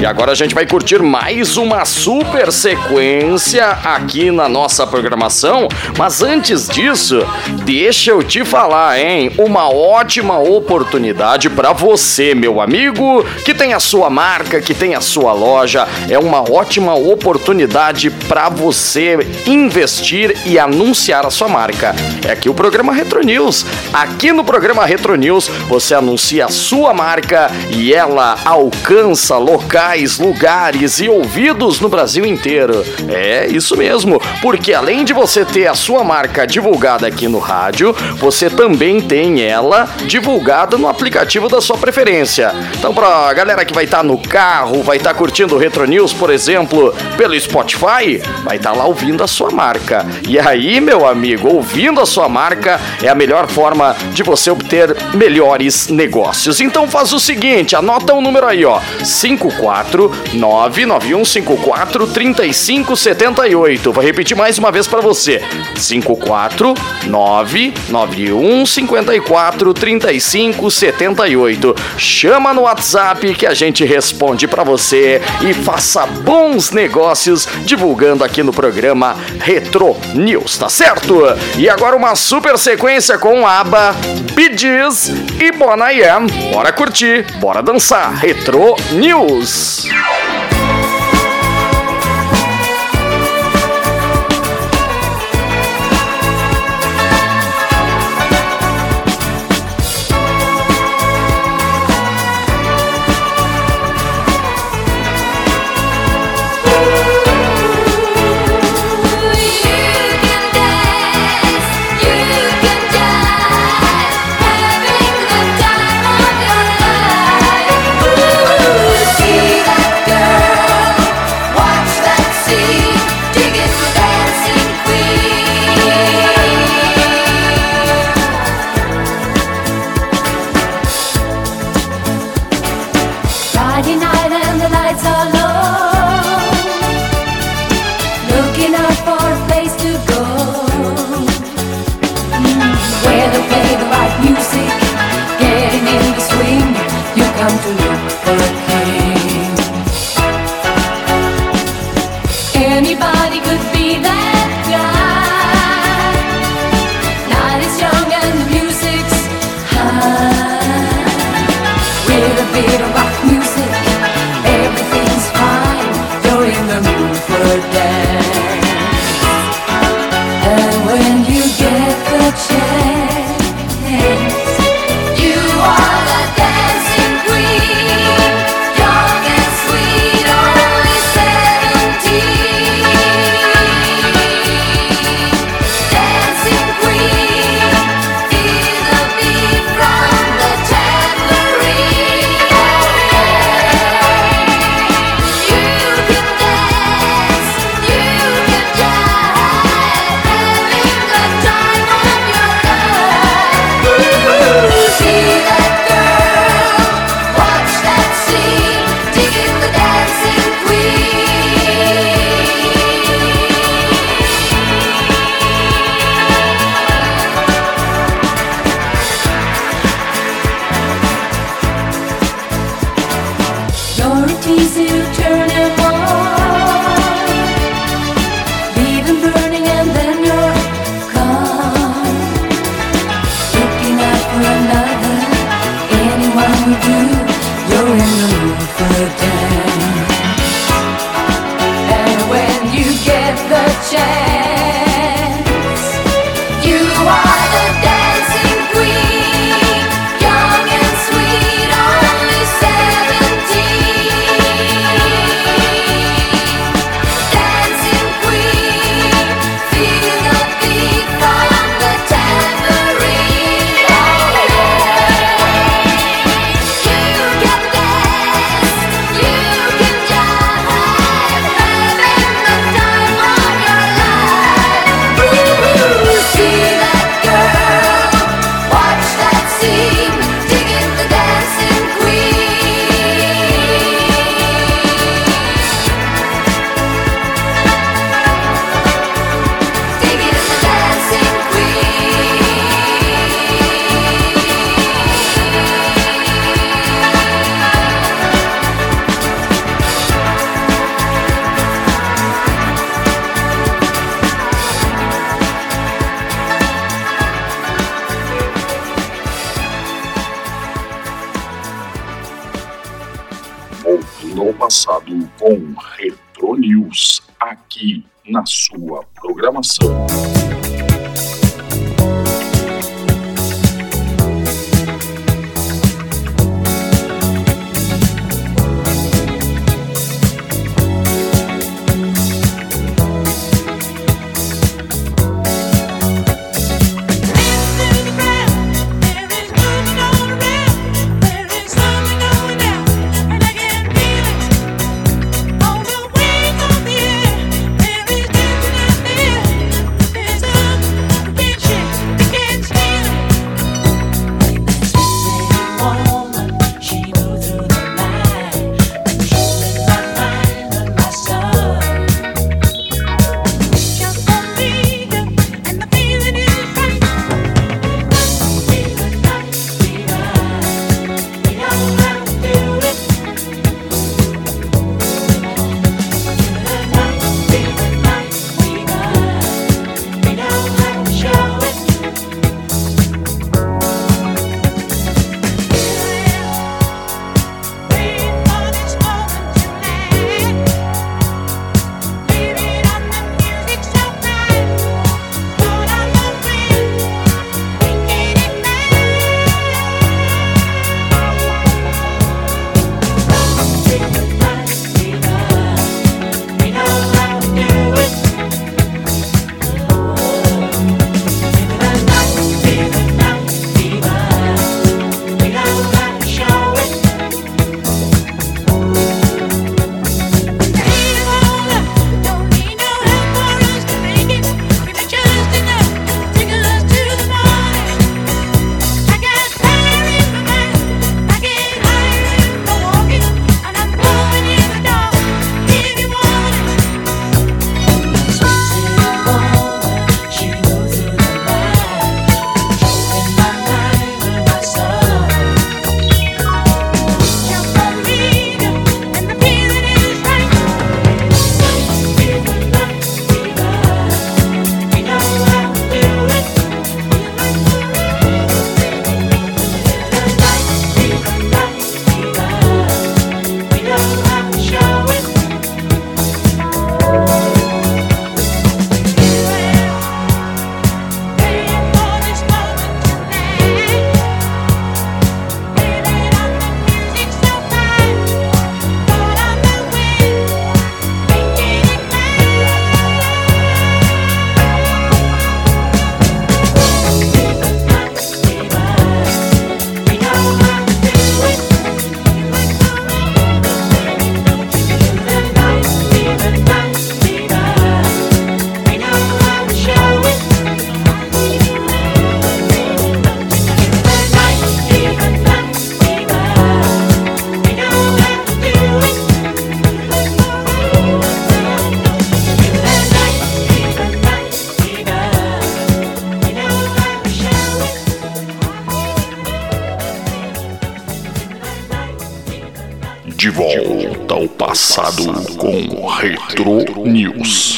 E agora a gente vai curtir mais uma super sequência aqui na nossa programação. Mas antes disso, deixa eu te falar, hein? Uma ótima oportunidade para você, meu amigo, que tem a sua marca, que tem a sua loja. É uma ótima oportunidade para você investir e anunciar a sua marca. É aqui o programa Retro News. Aqui no programa Retro News, você anuncia a sua marca e ela alcança locais, lugares e ouvidos no Brasil inteiro. É isso mesmo, porque além de você ter a sua marca divulgada aqui no rádio, você também tem ela divulgada no aplicativo da sua preferência. Então, pra galera que vai estar no carro, vai estar curtindo o Retro News, por exemplo, pelo Spotify, vai estar lá ouvindo a sua marca. E aí, meu amigo, ouvindo a sua marca é a melhor forma de você obter melhores negócios. Então faz o seguinte, anota o número aí, ó, 5499154 3578. Vou repetir mais uma vez para você. 5499154 3578. Chama no WhatsApp que a gente responde para você e faça bons negócios divulgando aqui no programa Retro News, tá certo? E agora uma super sequência com ABBA, Bee Gees e Bon Am. Bora curtir, bora dançar. Retro News. Passado com Retro News.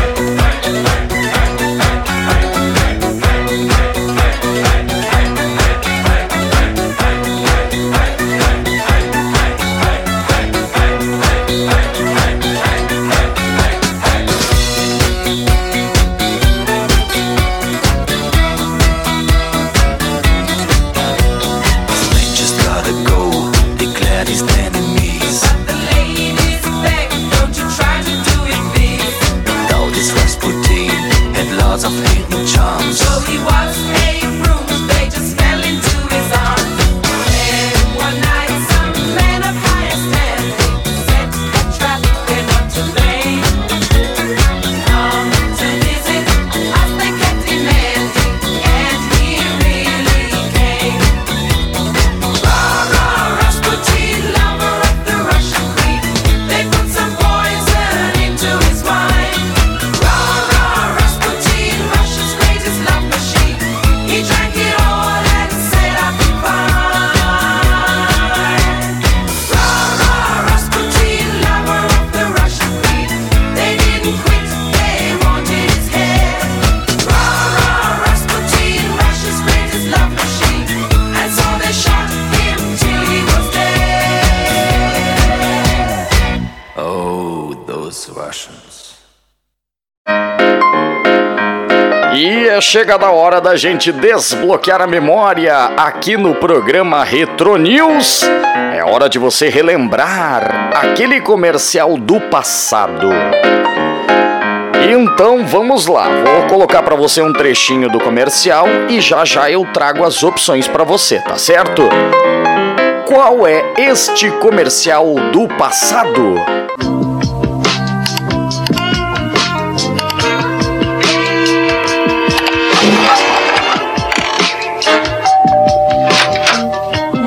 E é chegada a hora da gente desbloquear a memória aqui no programa Retro News. É hora de você relembrar aquele comercial do passado. Então vamos lá, vou colocar para você um trechinho do comercial e já já eu trago as opções para você, tá certo? Qual é este comercial do passado?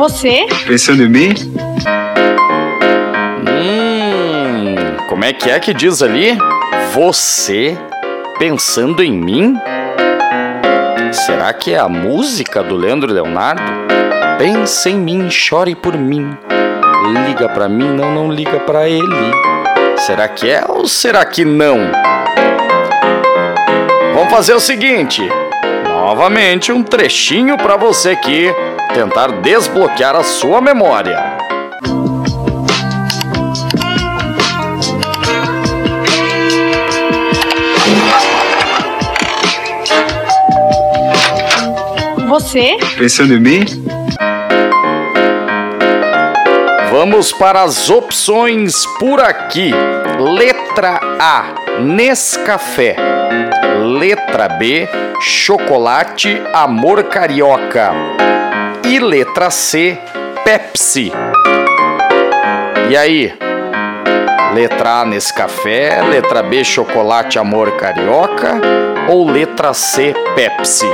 Você? Pensando em mim? Hum, como é que é que diz ali? Você pensando em mim? Será que é a música do Leandro Leonardo? Pensa em mim, chore por mim. Liga pra mim, não, não liga pra ele. Será que é ou será que não? Vamos fazer o seguinte. Novamente um trechinho pra você aqui tentar desbloquear a sua memória. Você? Pensando em mim? Vamos para as opções por aqui. Letra A, Nescafé. Letra B, Chocolate Amor Carioca. E letra C, Pepsi. E aí? Letra A, Nescafé. Letra B, Chocolate Amor Carioca. Ou letra C, Pepsi?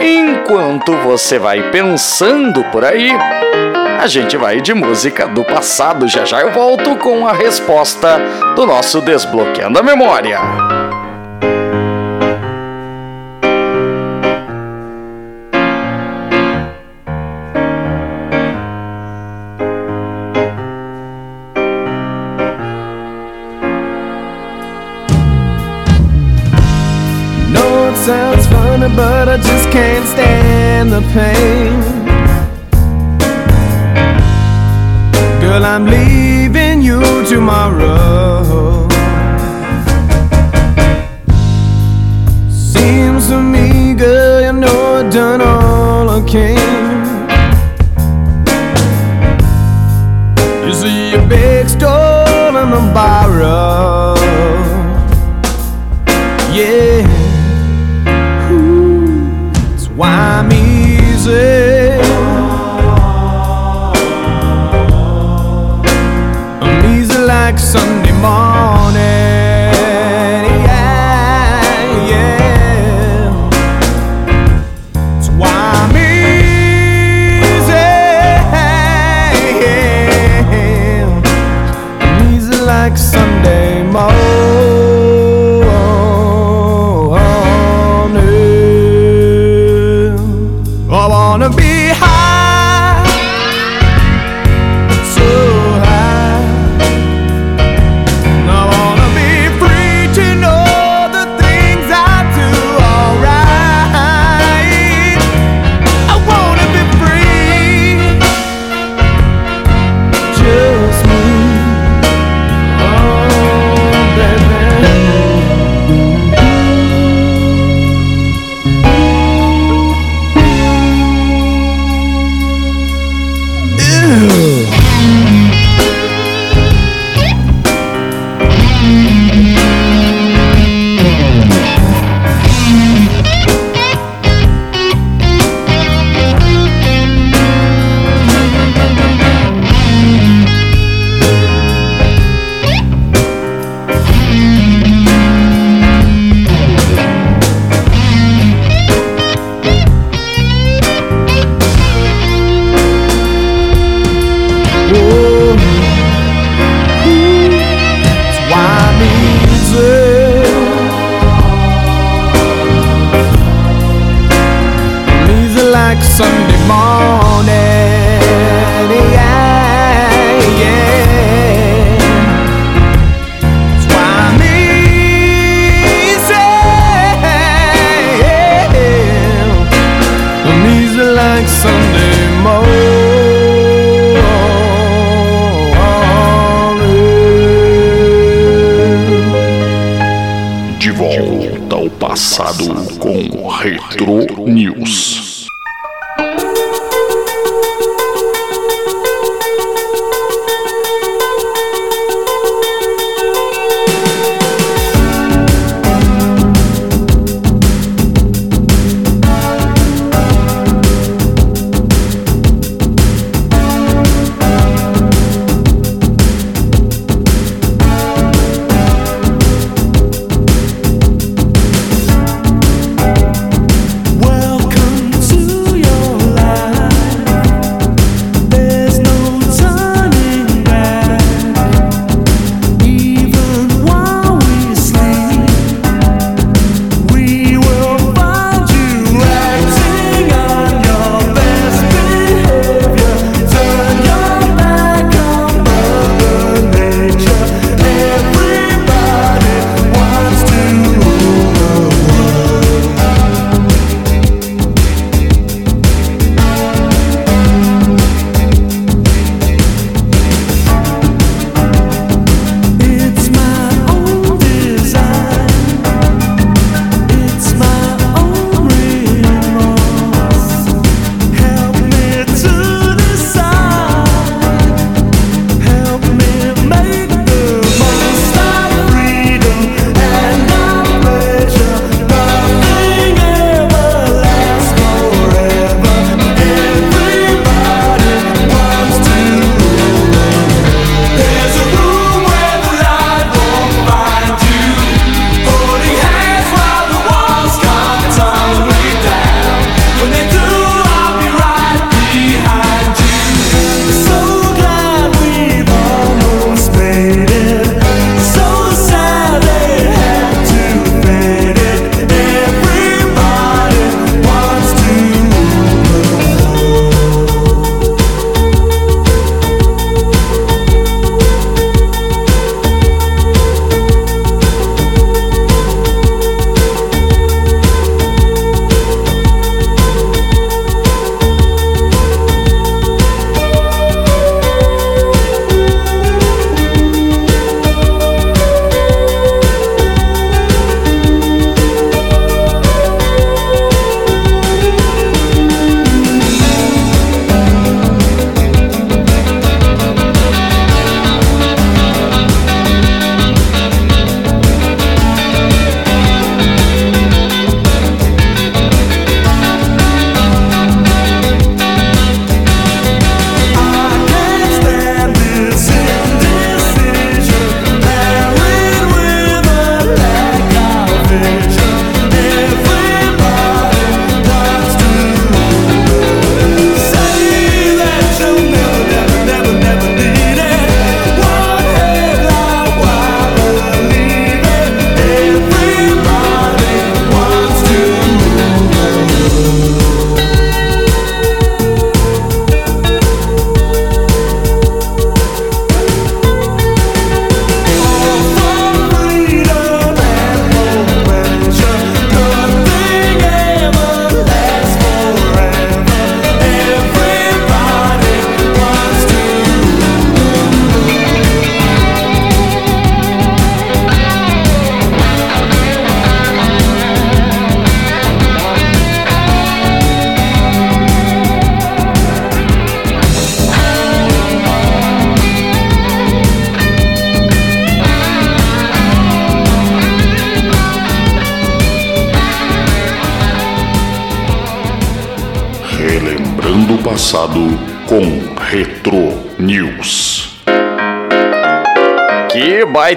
Enquanto você vai pensando por aí, a gente vai de música do passado. Já já eu volto com a resposta do nosso Desbloqueando a Memória. sounds funny, but I just can't stand the pain. Girl, I'm leaving you tomorrow. Seems to me, girl, you know I've done all I can. You see a big store and a borrow. Why I'm easy. I'm easy like Sunday morning.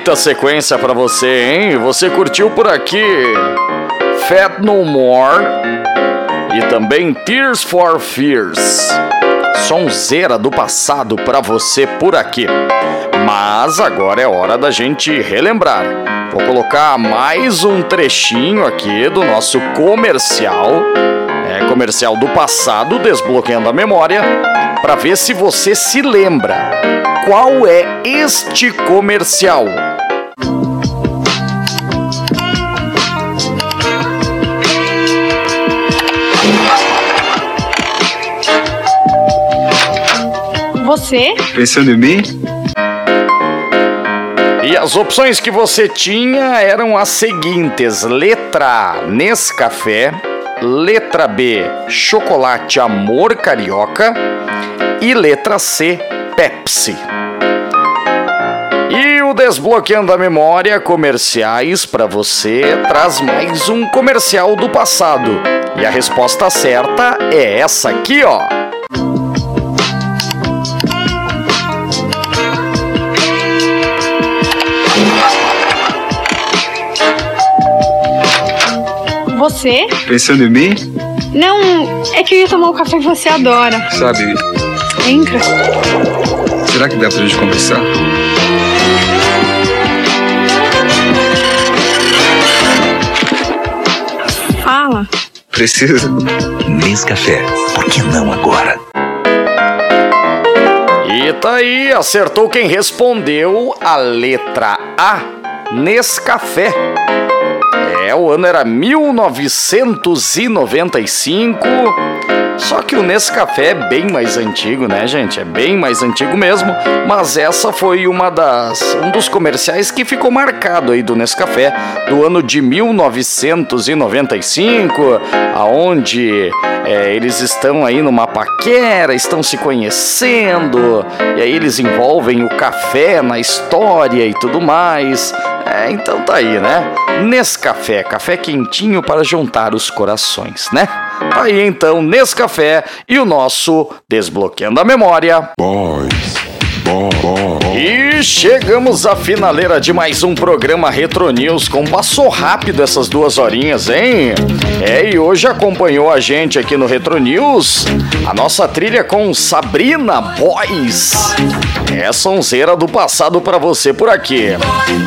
Que baita sequência pra você, hein? Você curtiu por aqui Fat No More e também Tears for Fears. Sonzeira do passado pra você por aqui. Mas agora é hora da gente relembrar. Vou colocar mais um trechinho aqui do nosso comercial. É comercial do passado, desbloqueando a memória, para ver se você se lembra. Qual é este comercial? Você? Pensando em mim? E as opções que você tinha eram as seguintes: letra A, Nescafé, letra B, chocolate amor carioca e letra C, Pepsi. E o Desbloqueando a Memória Comerciais para você traz mais um comercial do passado. E a resposta certa é essa aqui, ó. Você? Pensando em mim? Não, é que eu ia tomar o café que você adora. Sabe, Entra. será que dá pra gente conversar? Fala. Precisa? Nescafé, por que não agora? E tá aí, acertou quem respondeu a letra A, Nescafé. O ano era 1995. Só que o Nescafé é bem mais antigo, né, gente? É bem mais antigo mesmo. Mas essa foi uma das um dos comerciais que ficou marcado aí do Nescafé do ano de 1995, aonde é, eles estão aí numa paquera, estão se conhecendo, e aí eles envolvem o café na história e tudo mais. É, então tá aí, né? Nescafé, café quentinho para juntar os corações, né? Aí então, Nescafé e o nosso Desbloqueando a Memória. Boys, boys, E chegamos à finaleira de mais um programa Retro News. Como passou rápido essas duas horinhas, hein? É, e hoje acompanhou a gente aqui no Retro News a nossa trilha com Sabrina Boys. É sonzeira do passado pra você por aqui.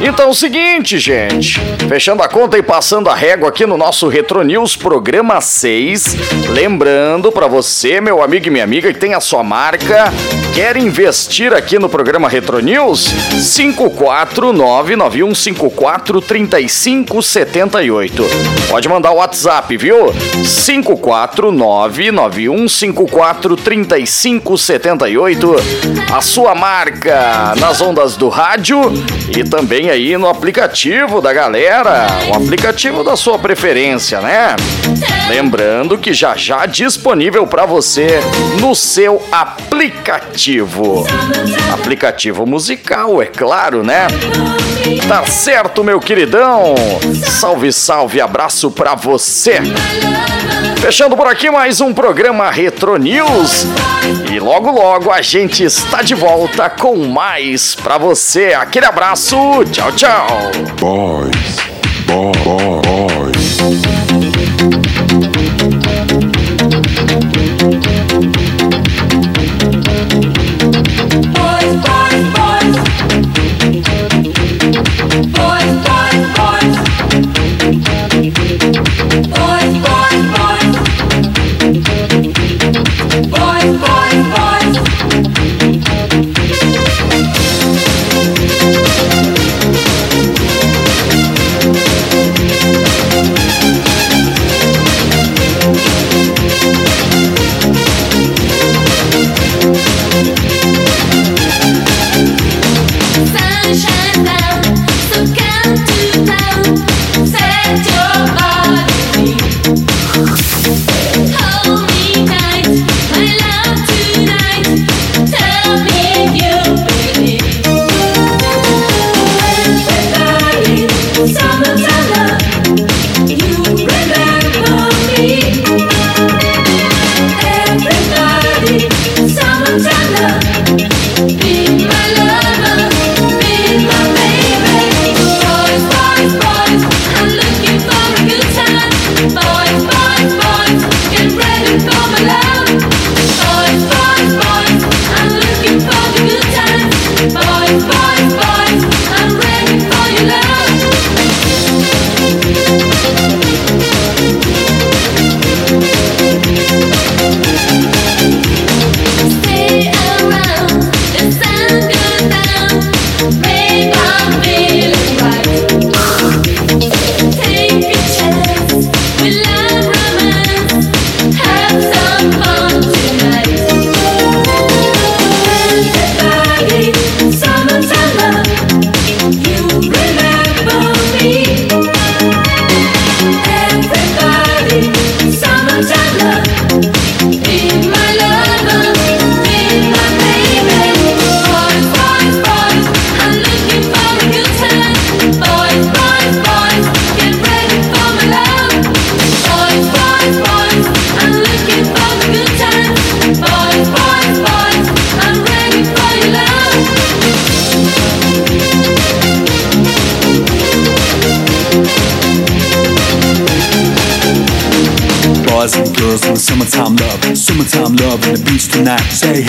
Então é o seguinte, gente. Fechando a conta e passando a régua aqui no nosso Retro News programa 6. Lembrando pra você, meu amigo e minha amiga, que tem a sua marca, quer investir aqui no programa Retro News? 54991543578. Pode mandar o WhatsApp, viu? 54991543578. A sua marca nas ondas do rádio e também aí no aplicativo da galera, o aplicativo da sua preferência, né? Lembrando que já já disponível para você no seu aplicativo. Aplicativo musical, é claro, né? Tá certo, meu queridão? Salve, salve, abraço pra você. Fechando por aqui mais um programa Retro News. E logo logo a gente está de volta com mais pra você. Aquele abraço, tchau, tchau. boys, boys. Boys,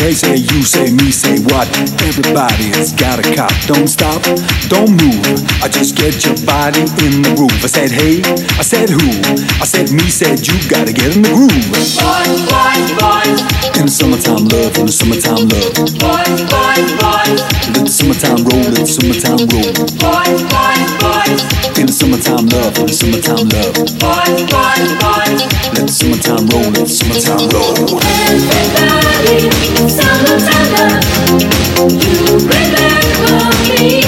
Say hey, say you, say me, say what? Everybody has got a cop. Don't stop, don't move. I just get your body in the groove. I said hey, I said who? I said me, said you. Gotta get in the groove. Boys, boys, boys. In the summertime love, in the summertime love. Boys, boys, boys. Let the summertime roll, let the summertime roll. Boys, boys, boys. In the summertime love, in the summertime love. Boys, boys, boys. Let the summertime roll, let the summertime roll. Everybody, summertime love. You me.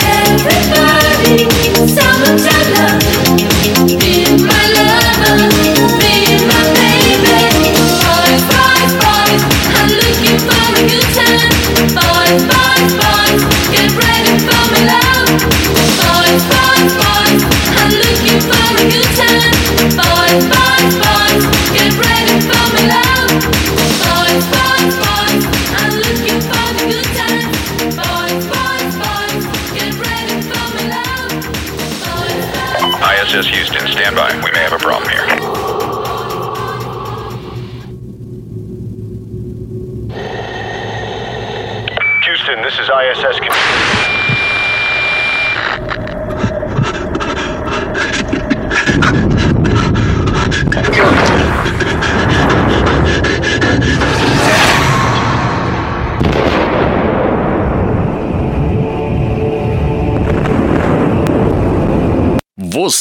Everybody, summertime love. Be my lover, be my baby. Boys, boys, boys, I'm looking for a good time. Boys, boys, We may have a problem here.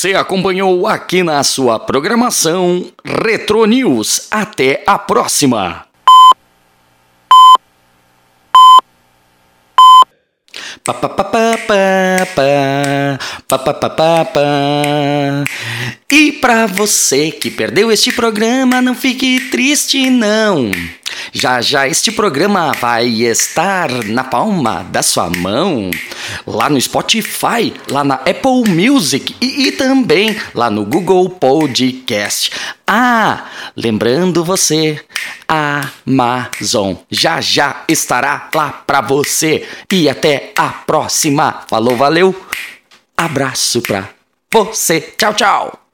Você acompanhou aqui na sua programação Retro News. Até a próxima! Pa, pa, pa, pa, pa, pa, pa, pa, pa, pa, pra você que perdeu este programa, não fique triste não. Já já este programa vai estar na palma da sua mão, lá no Spotify, lá na Apple Music e, e também lá no Google Podcast. Ah, lembrando você, Amazon já já estará lá pra você. E até a próxima. Falou, valeu. Abraço pra você. Tchau, tchau.